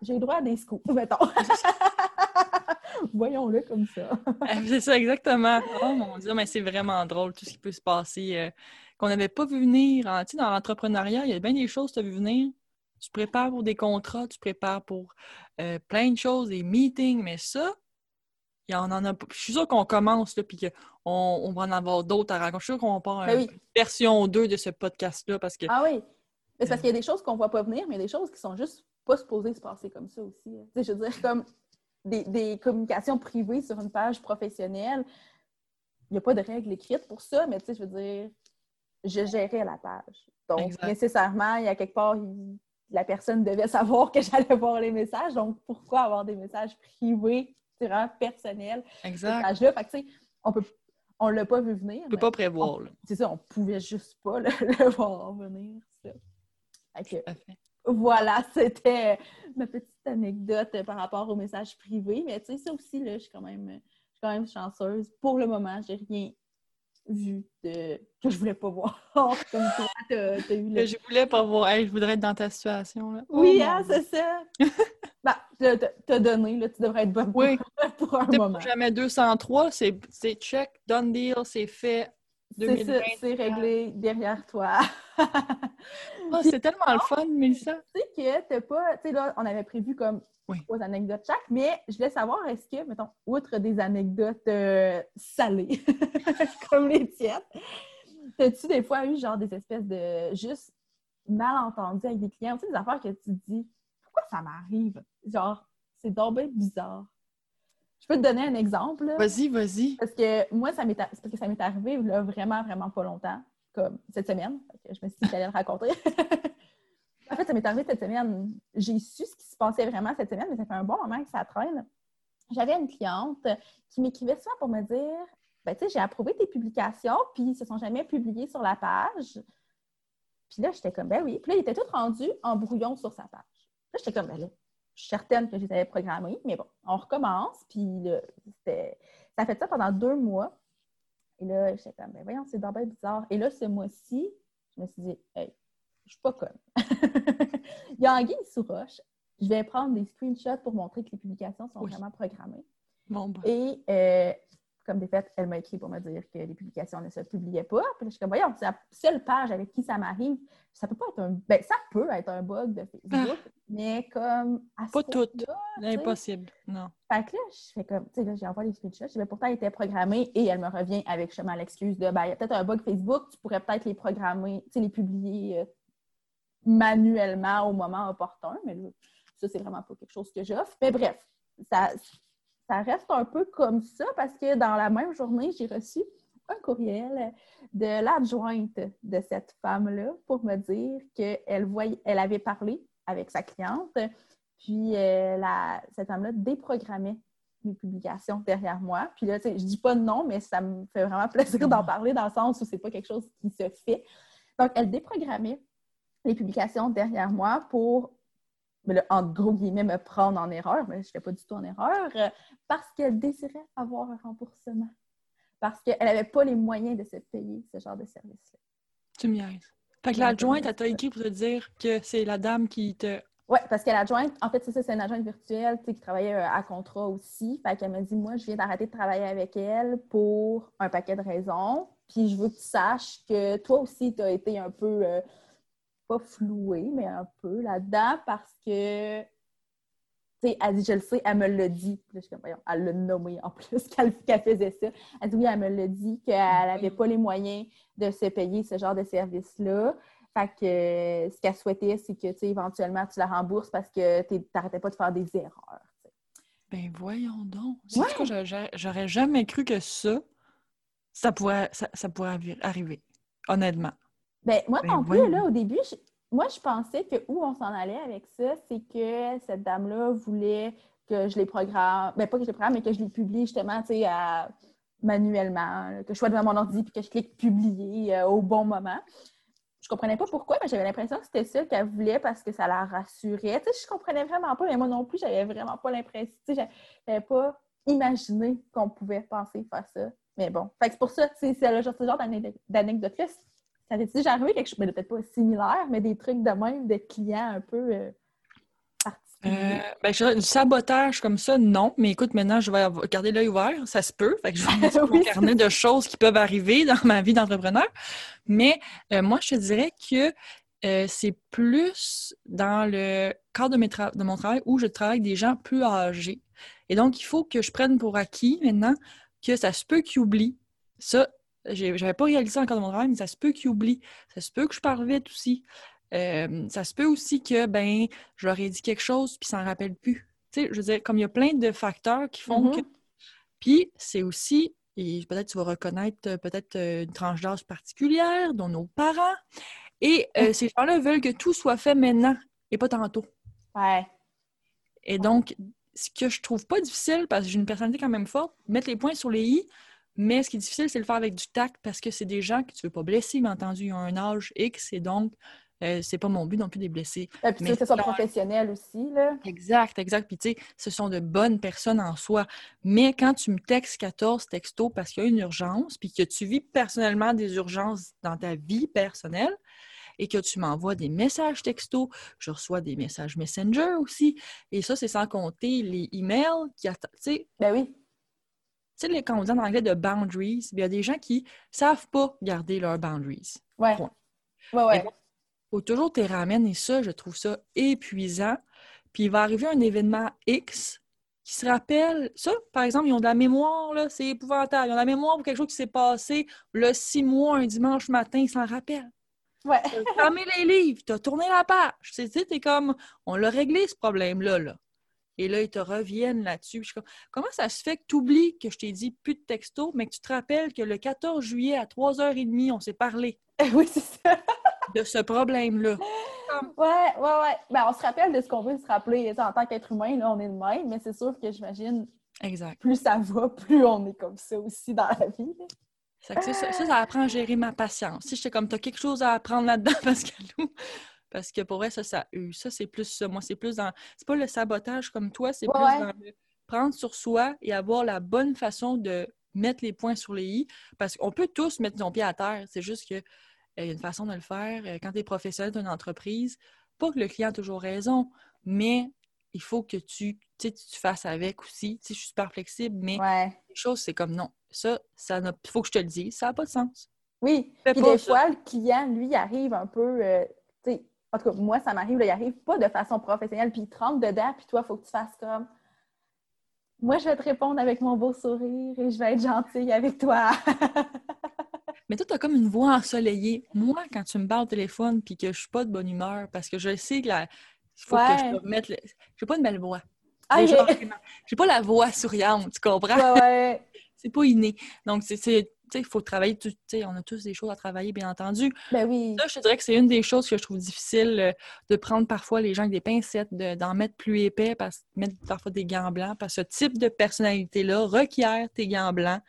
J'ai le droit à des scoops, [LAUGHS] mettons. [LAUGHS] Voyons-le comme ça. Euh, c'est ça, exactement. Oh mon Dieu, mais c'est vraiment drôle tout ce qui peut se passer euh, qu'on n'avait pas vu venir. Tu sais, dans l'entrepreneuriat, il y a bien des choses que tu as vu venir. Tu prépares pour des contrats, tu prépares pour euh, plein de choses, des meetings, mais ça, il y en a Je suis sûre qu'on commence, puis qu'on on va en avoir d'autres à raconter. Je suis sûre qu'on faire ben une version 2 de ce podcast-là. parce que... Ah oui! C'est parce qu'il y a des choses qu'on ne voit pas venir, mais il y a des choses qui sont juste pas supposées se passer comme ça aussi. Hein. Je veux dire, comme des, communications privées sur une page professionnelle, il n'y a pas de règles écrites pour ça, mais je veux dire, je gérais la page. Donc, nécessairement, il y a quelque part, la personne devait savoir que j'allais voir les messages. Donc, pourquoi avoir des messages privés, vraiment personnels? Exact. Fait que, tu sais, on peut on l'a pas vu venir. On peut pas prévoir. C'est ça, on pouvait juste pas le, [LAUGHS] voir venir. Ça. Voilà, c'était ma petite petite anecdote par rapport au message privé, mais tu sais, ça aussi, là, je suis quand même, je suis quand même chanceuse. Pour le moment, j'ai rien vu de... que je voulais pas voir. [LAUGHS] Comme toi, t'as, eu le... Que je voulais pas voir. je voudrais être dans ta situation. Là. Oui, oh hein, c'est ça. [LAUGHS] bah, t'as donné, là, tu devrais être bonne oui. pour, un moment. Jamais 203, c'est, c'est check, done deal, c'est fait. C'est ça, c'est réglé derrière toi. oh, c'est tellement le fun, Mélissa. Tu sais que t'as pas... Tu sais, là, on avait prévu comme oui. aux anecdotes chaque, mais je voulais savoir, est-ce que, mettons, outre des anecdotes euh, salées, [LAUGHS] comme les tiennes, as-tu des fois eu genre des espèces de juste malentendus avec des clients, tu sais, des affaires que tu te dis, pourquoi ça m'arrive? Genre, c'est donc bizarre. Je peux te donner un exemple. Vas-y, vas-y. Parce que moi, ça m'est parce que ça m'est arrivé là, vraiment, vraiment pas longtemps, comme cette semaine. Je me suis dit que j'allais le raconter. [LAUGHS] En fait, ça m'est arrivé cette semaine. J'ai su ce qui se passait vraiment cette semaine, mais ça fait un bon moment que ça traîne. J'avais une cliente qui m'écrivait souvent pour me dire ben, tu sais, j'ai approuvé tes publications, puis ils se sont jamais publiés sur la page. Puis là, j'étais comme, ben oui. Puis là, il était tout rendu en brouillon sur sa page. Là, j'étais comme, ben là, suis certaine que je les avais programmés, mais bon, on recommence. Puis là, ça fait ça pendant deux mois. Et là, j'étais comme, ben voyons, c'est d'abord bizarre. Et là, ce mois-ci, je me suis dit, hey, je suis pas conne. [LAUGHS] Il y a Anguille sous roche. Je vais prendre des screenshots pour montrer que les publications sont vraiment programmées. Bon, Et euh, comme des faits, elle m'a écrit pour me dire que les publications ne se publiaient pas. Puis je suis comme, voyons, c'est la seule page avec qui ça m'arrive. Ça peut pas être un... Ben, ça peut être un bug de Facebook, ah. mais comme... pas tout. Impossible, non. Fait que là, je fais comme, tu sais, là, j'ai envoyé les screenshots. Je vais pourtant, été programmé et elle me revient avec justement l'excuse de, ben, il y a peut-être un bug Facebook, tu pourrais peut-être les programmer, tu sais, les publier euh, manuellement au moment opportun, mais ça, c'est vraiment pas quelque chose que j'offre. Mais bref, ça, ça reste un peu comme ça parce que dans la même journée, j'ai reçu un courriel de l'adjointe de cette femme-là pour me dire qu'elle voyait, elle avait parlé avec sa cliente, puis euh, la, cette femme-là déprogrammait les publications derrière moi. Puis là, je dis pas non, mais ça me fait vraiment plaisir d'en parler dans le sens où c'est pas quelque chose qui se fait. Donc, elle déprogrammait les publications derrière moi pour, en gros guillemets, me prendre en erreur, mais je ne fais pas du tout en erreur, euh, parce qu'elle désirait avoir un remboursement. Parce qu'elle n'avait pas les moyens de se payer ce genre de service-là. Tu me Fait que l'adjointe, elle t'a écrit pour te dire que c'est la dame qui te. Oui, parce que l'adjointe, en fait, c'est ça, c'est une adjointe virtuelle qui travaillait euh, à contrat aussi. Fait qu'elle m'a dit, moi, je viens d'arrêter de travailler avec elle pour un paquet de raisons. Puis je veux que tu saches que toi aussi, tu as été un peu euh, pas flouée, mais un peu là-dedans parce que, tu sais, elle dit, je le sais, elle me l'a dit. Puis elle l'a nommé en [LAUGHS] plus qu'elle faisait ça. Elle dit, oui, elle me l'a dit qu'elle n'avait pas les moyens de se payer ce genre de service-là. Fait que ce qu'elle souhaitait, c'est que, tu sais, éventuellement, tu la rembourses parce que tu n'arrêtais pas de faire des erreurs. Ben voyons donc. Ouais. J'aurais jamais cru que ça, ça pourrait, ça pourrait arriver, honnêtement. Ben, moi ben non plus, là, au début, moi, je pensais que où on s'en allait avec ça, c'est que cette dame-là voulait que je les programme, ben pas que je les programme, mais que je les publie justement, tu sais, manuellement, que je sois devant mon ordi puis que je clique publier euh, au bon moment. Je comprenais pas pourquoi, mais j'avais l'impression que c'était ça qu'elle voulait parce que ça la rassurait. Tu sais, je comprenais vraiment pas, mais moi non plus, j'avais vraiment pas l'impression, tu sais, j'avais pas imaginé qu'on pouvait penser faire ça. Mais bon, fait c'est pour ça, c'est le genre, ce genre d'anecdote-là, ça t'est déjà arrivé quelque chose, mais peut-être pas similaire, mais des trucs de même, des clients un peu euh, particuliers? Euh, ben, du sabotage comme ça, non. Mais écoute, maintenant, je vais garder l'œil ouvert. Ça se peut. Fait que je vais [LAUGHS] mettre mon carnet de choses qui peuvent arriver dans ma vie d'entrepreneur. Mais euh, moi, je te dirais que c'est plus dans le cadre de, de mon travail où je travaille avec des gens plus âgés. Et donc, il faut que je prenne pour acquis maintenant que ça se peut qu'ils oublient. Ça, j'avais pas réalisé encore de mon travail, mais ça se peut qu'ils oublient. Ça se peut que je parle vite aussi. Euh, ça se peut aussi que, ben, je leur ai dit quelque chose puis s'en rappellent plus. Tu sais, je veux dire, comme il y a plein de facteurs qui font que. Mm-hmm. Puis, c'est aussi, et peut-être tu vas reconnaître euh, peut-être euh, une tranche d'âge particulière, dont nos parents. Et [LAUGHS] ces gens-là veulent que tout soit fait maintenant et pas tantôt. Ouais. Et donc, ce que je trouve pas difficile, parce que j'ai une personnalité quand même forte, mettre les points sur les i, mais ce qui est difficile, c'est le faire avec du tact parce que c'est des gens que tu ne veux pas blesser, mais entendu, ils ont un âge X et donc Euh, c'est pas mon but non plus de les blesser. Et puis, que ce soit professionnel aussi, là. Exact, exact. Puis, tu sais, ce sont de bonnes personnes en soi. Mais quand tu me textes 14 textos parce qu'il y a une urgence, puis que tu vis personnellement des urgences dans ta vie personnelle, et que tu m'envoies des messages textos, je reçois des messages Messenger aussi. Et ça, c'est sans compter les emails qui attendent. Ben oui. Tu sais, quand on dit en anglais de boundaries, il y a des gens qui savent pas garder leurs boundaries. Ouais. Ouais, ouais. Il faut toujours te ramener ça, je trouve ça épuisant. Puis il va arriver un événement X qui se rappelle, ça, par exemple, ils ont de la mémoire, là, c'est épouvantable. Ils ont de la mémoire pour quelque chose qui s'est passé le six mois, un dimanche matin, ils s'en rappellent. Ouais. tu as fermé les livres, tu as tourné la page. Tu sais, es comme, on l'a réglé ce problème-là. Là. Et là, ils te reviennent là-dessus. comment ça se fait que tu oublies que je t'ai dit plus de texto, mais que tu te rappelles que le 14 juillet à 3h30, on s'est parlé? [LAUGHS] oui, c'est ça. de ce problème-là. Ouais, ouais, ouais. Ben, on se rappelle de ce qu'on veut se rappeler. en tant qu'être humain, là, on est le même, mais c'est sûr que j'imagine. Exact. Plus ça va, plus on est comme ça aussi dans la vie. Ça, ça, ça, apprend à gérer ma patience. Si j'étais comme, t'as quelque chose à apprendre là-dedans, [LAUGHS] Pascalou. Parce que pour vrai, ça, ça Ça, c'est plus ça. Moi, c'est plus dans. C'est pas le sabotage comme toi, c'est plus dans le prendre sur soi et avoir la bonne façon de mettre les points sur les i. Parce qu'on peut tous mettre son pied à terre. C'est juste qu'il euh, y a une façon de le faire. Euh, quand tu es professionnel d'une entreprise, pas que le client a toujours raison, mais il faut que tu, tu fasses avec aussi. je suis super flexible, mais les choses, c'est comme non. Ça, ça faut que je te le dise, ça n'a pas de sens. Oui. Puis des fois, le client, lui, arrive un peu. Euh, en tout cas, moi, ça m'arrive, il arrive pas de façon professionnelle, puis il trempe dedans, puis toi, il faut que tu fasses comme. Moi, je vais te répondre avec mon beau sourire et je vais être gentille avec toi. [LAUGHS] Mais toi, tu as comme une voix ensoleillée. Moi, quand tu me parles au téléphone puis que je suis pas de bonne humeur, parce que je sais que la... il faut que je te remette le... J'ai pas de belle voix. Ah, j'ai pas la voix souriante, tu comprends? Ouais, [LAUGHS] c'est pas inné. Donc, c'est il faut travailler, on a tous des choses à travailler, bien entendu. Ben oui. Ça, je te dirais que c'est une des choses que je trouve difficile euh, de prendre parfois les gens avec des pincettes, d'en mettre plus épais, parce, mettre parfois des gants blancs, parce que ce type de personnalité-là requiert tes gants blancs.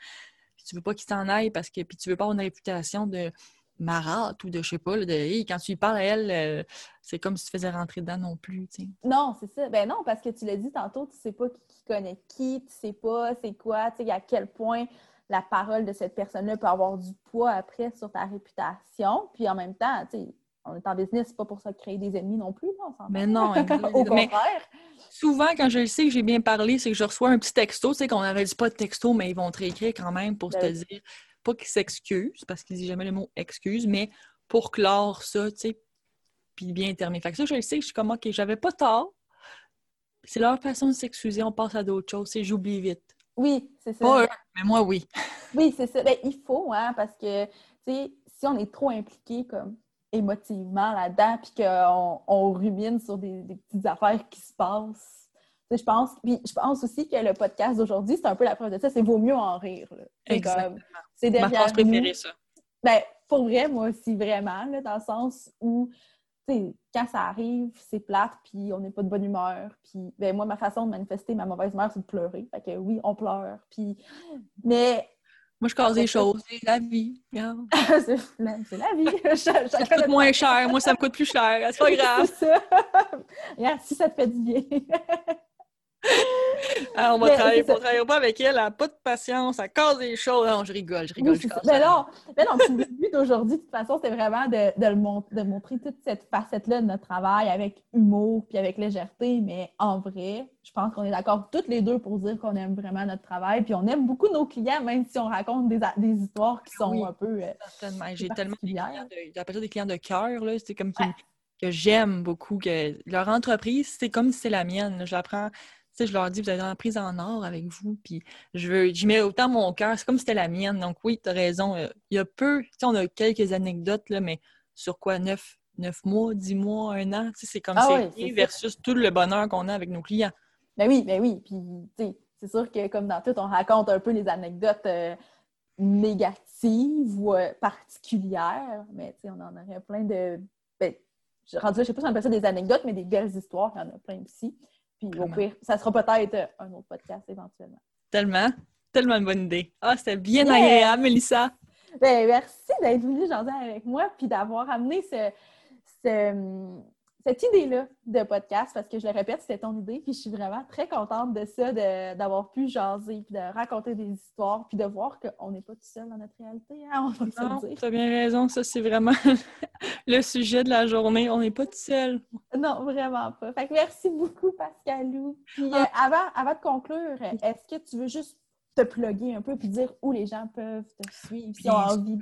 Puis tu veux pas qu'ils s'en aillent parce que puis tu veux pas avoir une réputation de marate ou de, je sais pas, de, quand tu lui parles à elle, euh, c'est comme si tu faisais rentrer dedans non plus. Non, c'est ça. Ben non, parce que tu l'as dit tantôt, tu sais pas qui, connaît qui, tu sais pas c'est quoi, tu sais, à quel point la parole de cette personne-là peut avoir du poids après sur ta réputation. Puis en même temps, tu sais, on est en business, c'est pas pour ça créer des ennemis non plus. mais non, [LAUGHS] au contraire. Souvent, quand je le sais que j'ai bien parlé, c'est que je reçois un petit texto, tu sais, qu'on n'avait pas de texto, mais ils vont te réécrire quand même pour te ben dire pas qu'ils s'excusent, parce qu'ils disent jamais le mot excuse, mais pour clore ça, tu sais, puis bien terminer. Fait que ça, je le sais, je suis comme, OK, j'avais pas tort. C'est leur façon de s'excuser, on passe à d'autres choses, et j'oublie vite. Oui, c'est ça. Pas eux, mais moi, oui. [LAUGHS] oui, c'est ça. Ben, il faut, hein, parce que, tu sais, si on est trop impliqué comme émotivement là-dedans, puis qu'on on rumine sur des, petites affaires qui se passent, je pense, puis je pense aussi que le podcast d'aujourd'hui, c'est un peu la preuve de ça, c'est vaut mieux en rire. C'est derrière Ma phrase préférée, ça. Ben, pour vrai, moi aussi, vraiment, là, dans le sens où, quand ça arrive, c'est plate, puis on n'est pas de bonne humeur. Puis, ben, moi, ma façon de manifester ma mauvaise humeur, c'est de pleurer. Fait que oui, on pleure. Puis, mais. Moi, je casse des choses. C'est la vie. [LAUGHS] c'est la vie. [LAUGHS] ça coûte moins cher. Moi, ça me coûte plus cher. C'est pas [LAUGHS] grave. ça. si ça te fait du bien. Ah, on va travailler, travailler pas avec elle, elle n'a pas de patience, elle casse des choses. Non, je rigole, je rigole. mais, non, mais non, le but d'aujourd'hui, de toute façon, c'est vraiment de, de, de, montrer toute cette facette-là de notre travail avec humour puis avec légèreté. Mais en vrai, je pense qu'on est d'accord toutes les deux pour dire qu'on aime vraiment notre travail. Puis on aime beaucoup nos clients, même si on raconte des, des histoires qui sont un peu. Euh, J'ai tellement des clients de, des clients de cœur, c'est comme que j'aime beaucoup. que Leur entreprise, c'est comme si c'était la mienne. J'apprends je leur dis, vous avez une prise en or avec vous, puis je veux, j'y mets autant mon cœur, c'est comme si c'était la mienne. Donc oui, tu as raison. Euh, il y a peu, tu sais, on a quelques anecdotes, là, mais sur quoi, neuf, neuf mois, dix mois, un an, tu sais, c'est comme ah c'est versus tout le bonheur qu'on a avec nos clients. Ben oui, ben oui. Puis, tu sais, c'est sûr que comme dans tout, on raconte un peu les anecdotes euh, négatives ou euh, particulières, mais tu sais, on en aurait plein de. Ben, je, ne sais pas si on appelle ça des anecdotes, mais des belles histoires, il y en a plein aussi. Puis au pire, ça sera peut-être euh, un autre podcast éventuellement. Tellement. Tellement une bonne idée. Ah, c'était bien agréable, Mélissa. Ben, merci d'être venue jaser avec moi puis d'avoir amené ce, cette idée-là de podcast, parce que je le répète, c'était ton idée, puis je suis vraiment très contente de ça, d'avoir pu jaser, puis de raconter des histoires, puis de voir qu'on n'est pas tout seul dans notre réalité, hein, on va non, tu as bien raison, ça c'est vraiment [LAUGHS] le sujet de la journée, on n'est pas tout seul. Non, vraiment pas. Fait que merci beaucoup, Pascalou. Puis ah. euh, avant, avant de conclure, est-ce que tu veux juste te plugger un peu, puis dire où les gens peuvent te suivre s'ils ont envie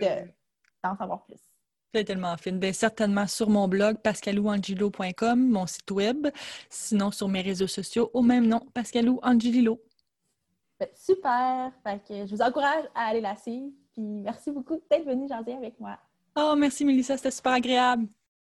d'en savoir plus? C'est tellement fine. Bien, certainement sur mon blog pascalouangelo.com, mon site web, sinon sur mes réseaux sociaux au même nom, Pascalou Angelilo. Ben, super! Fait que je vous encourage à aller la suivre. Puis merci beaucoup d'être venu jaser avec moi. Oh, merci Mélissa, c'était super agréable.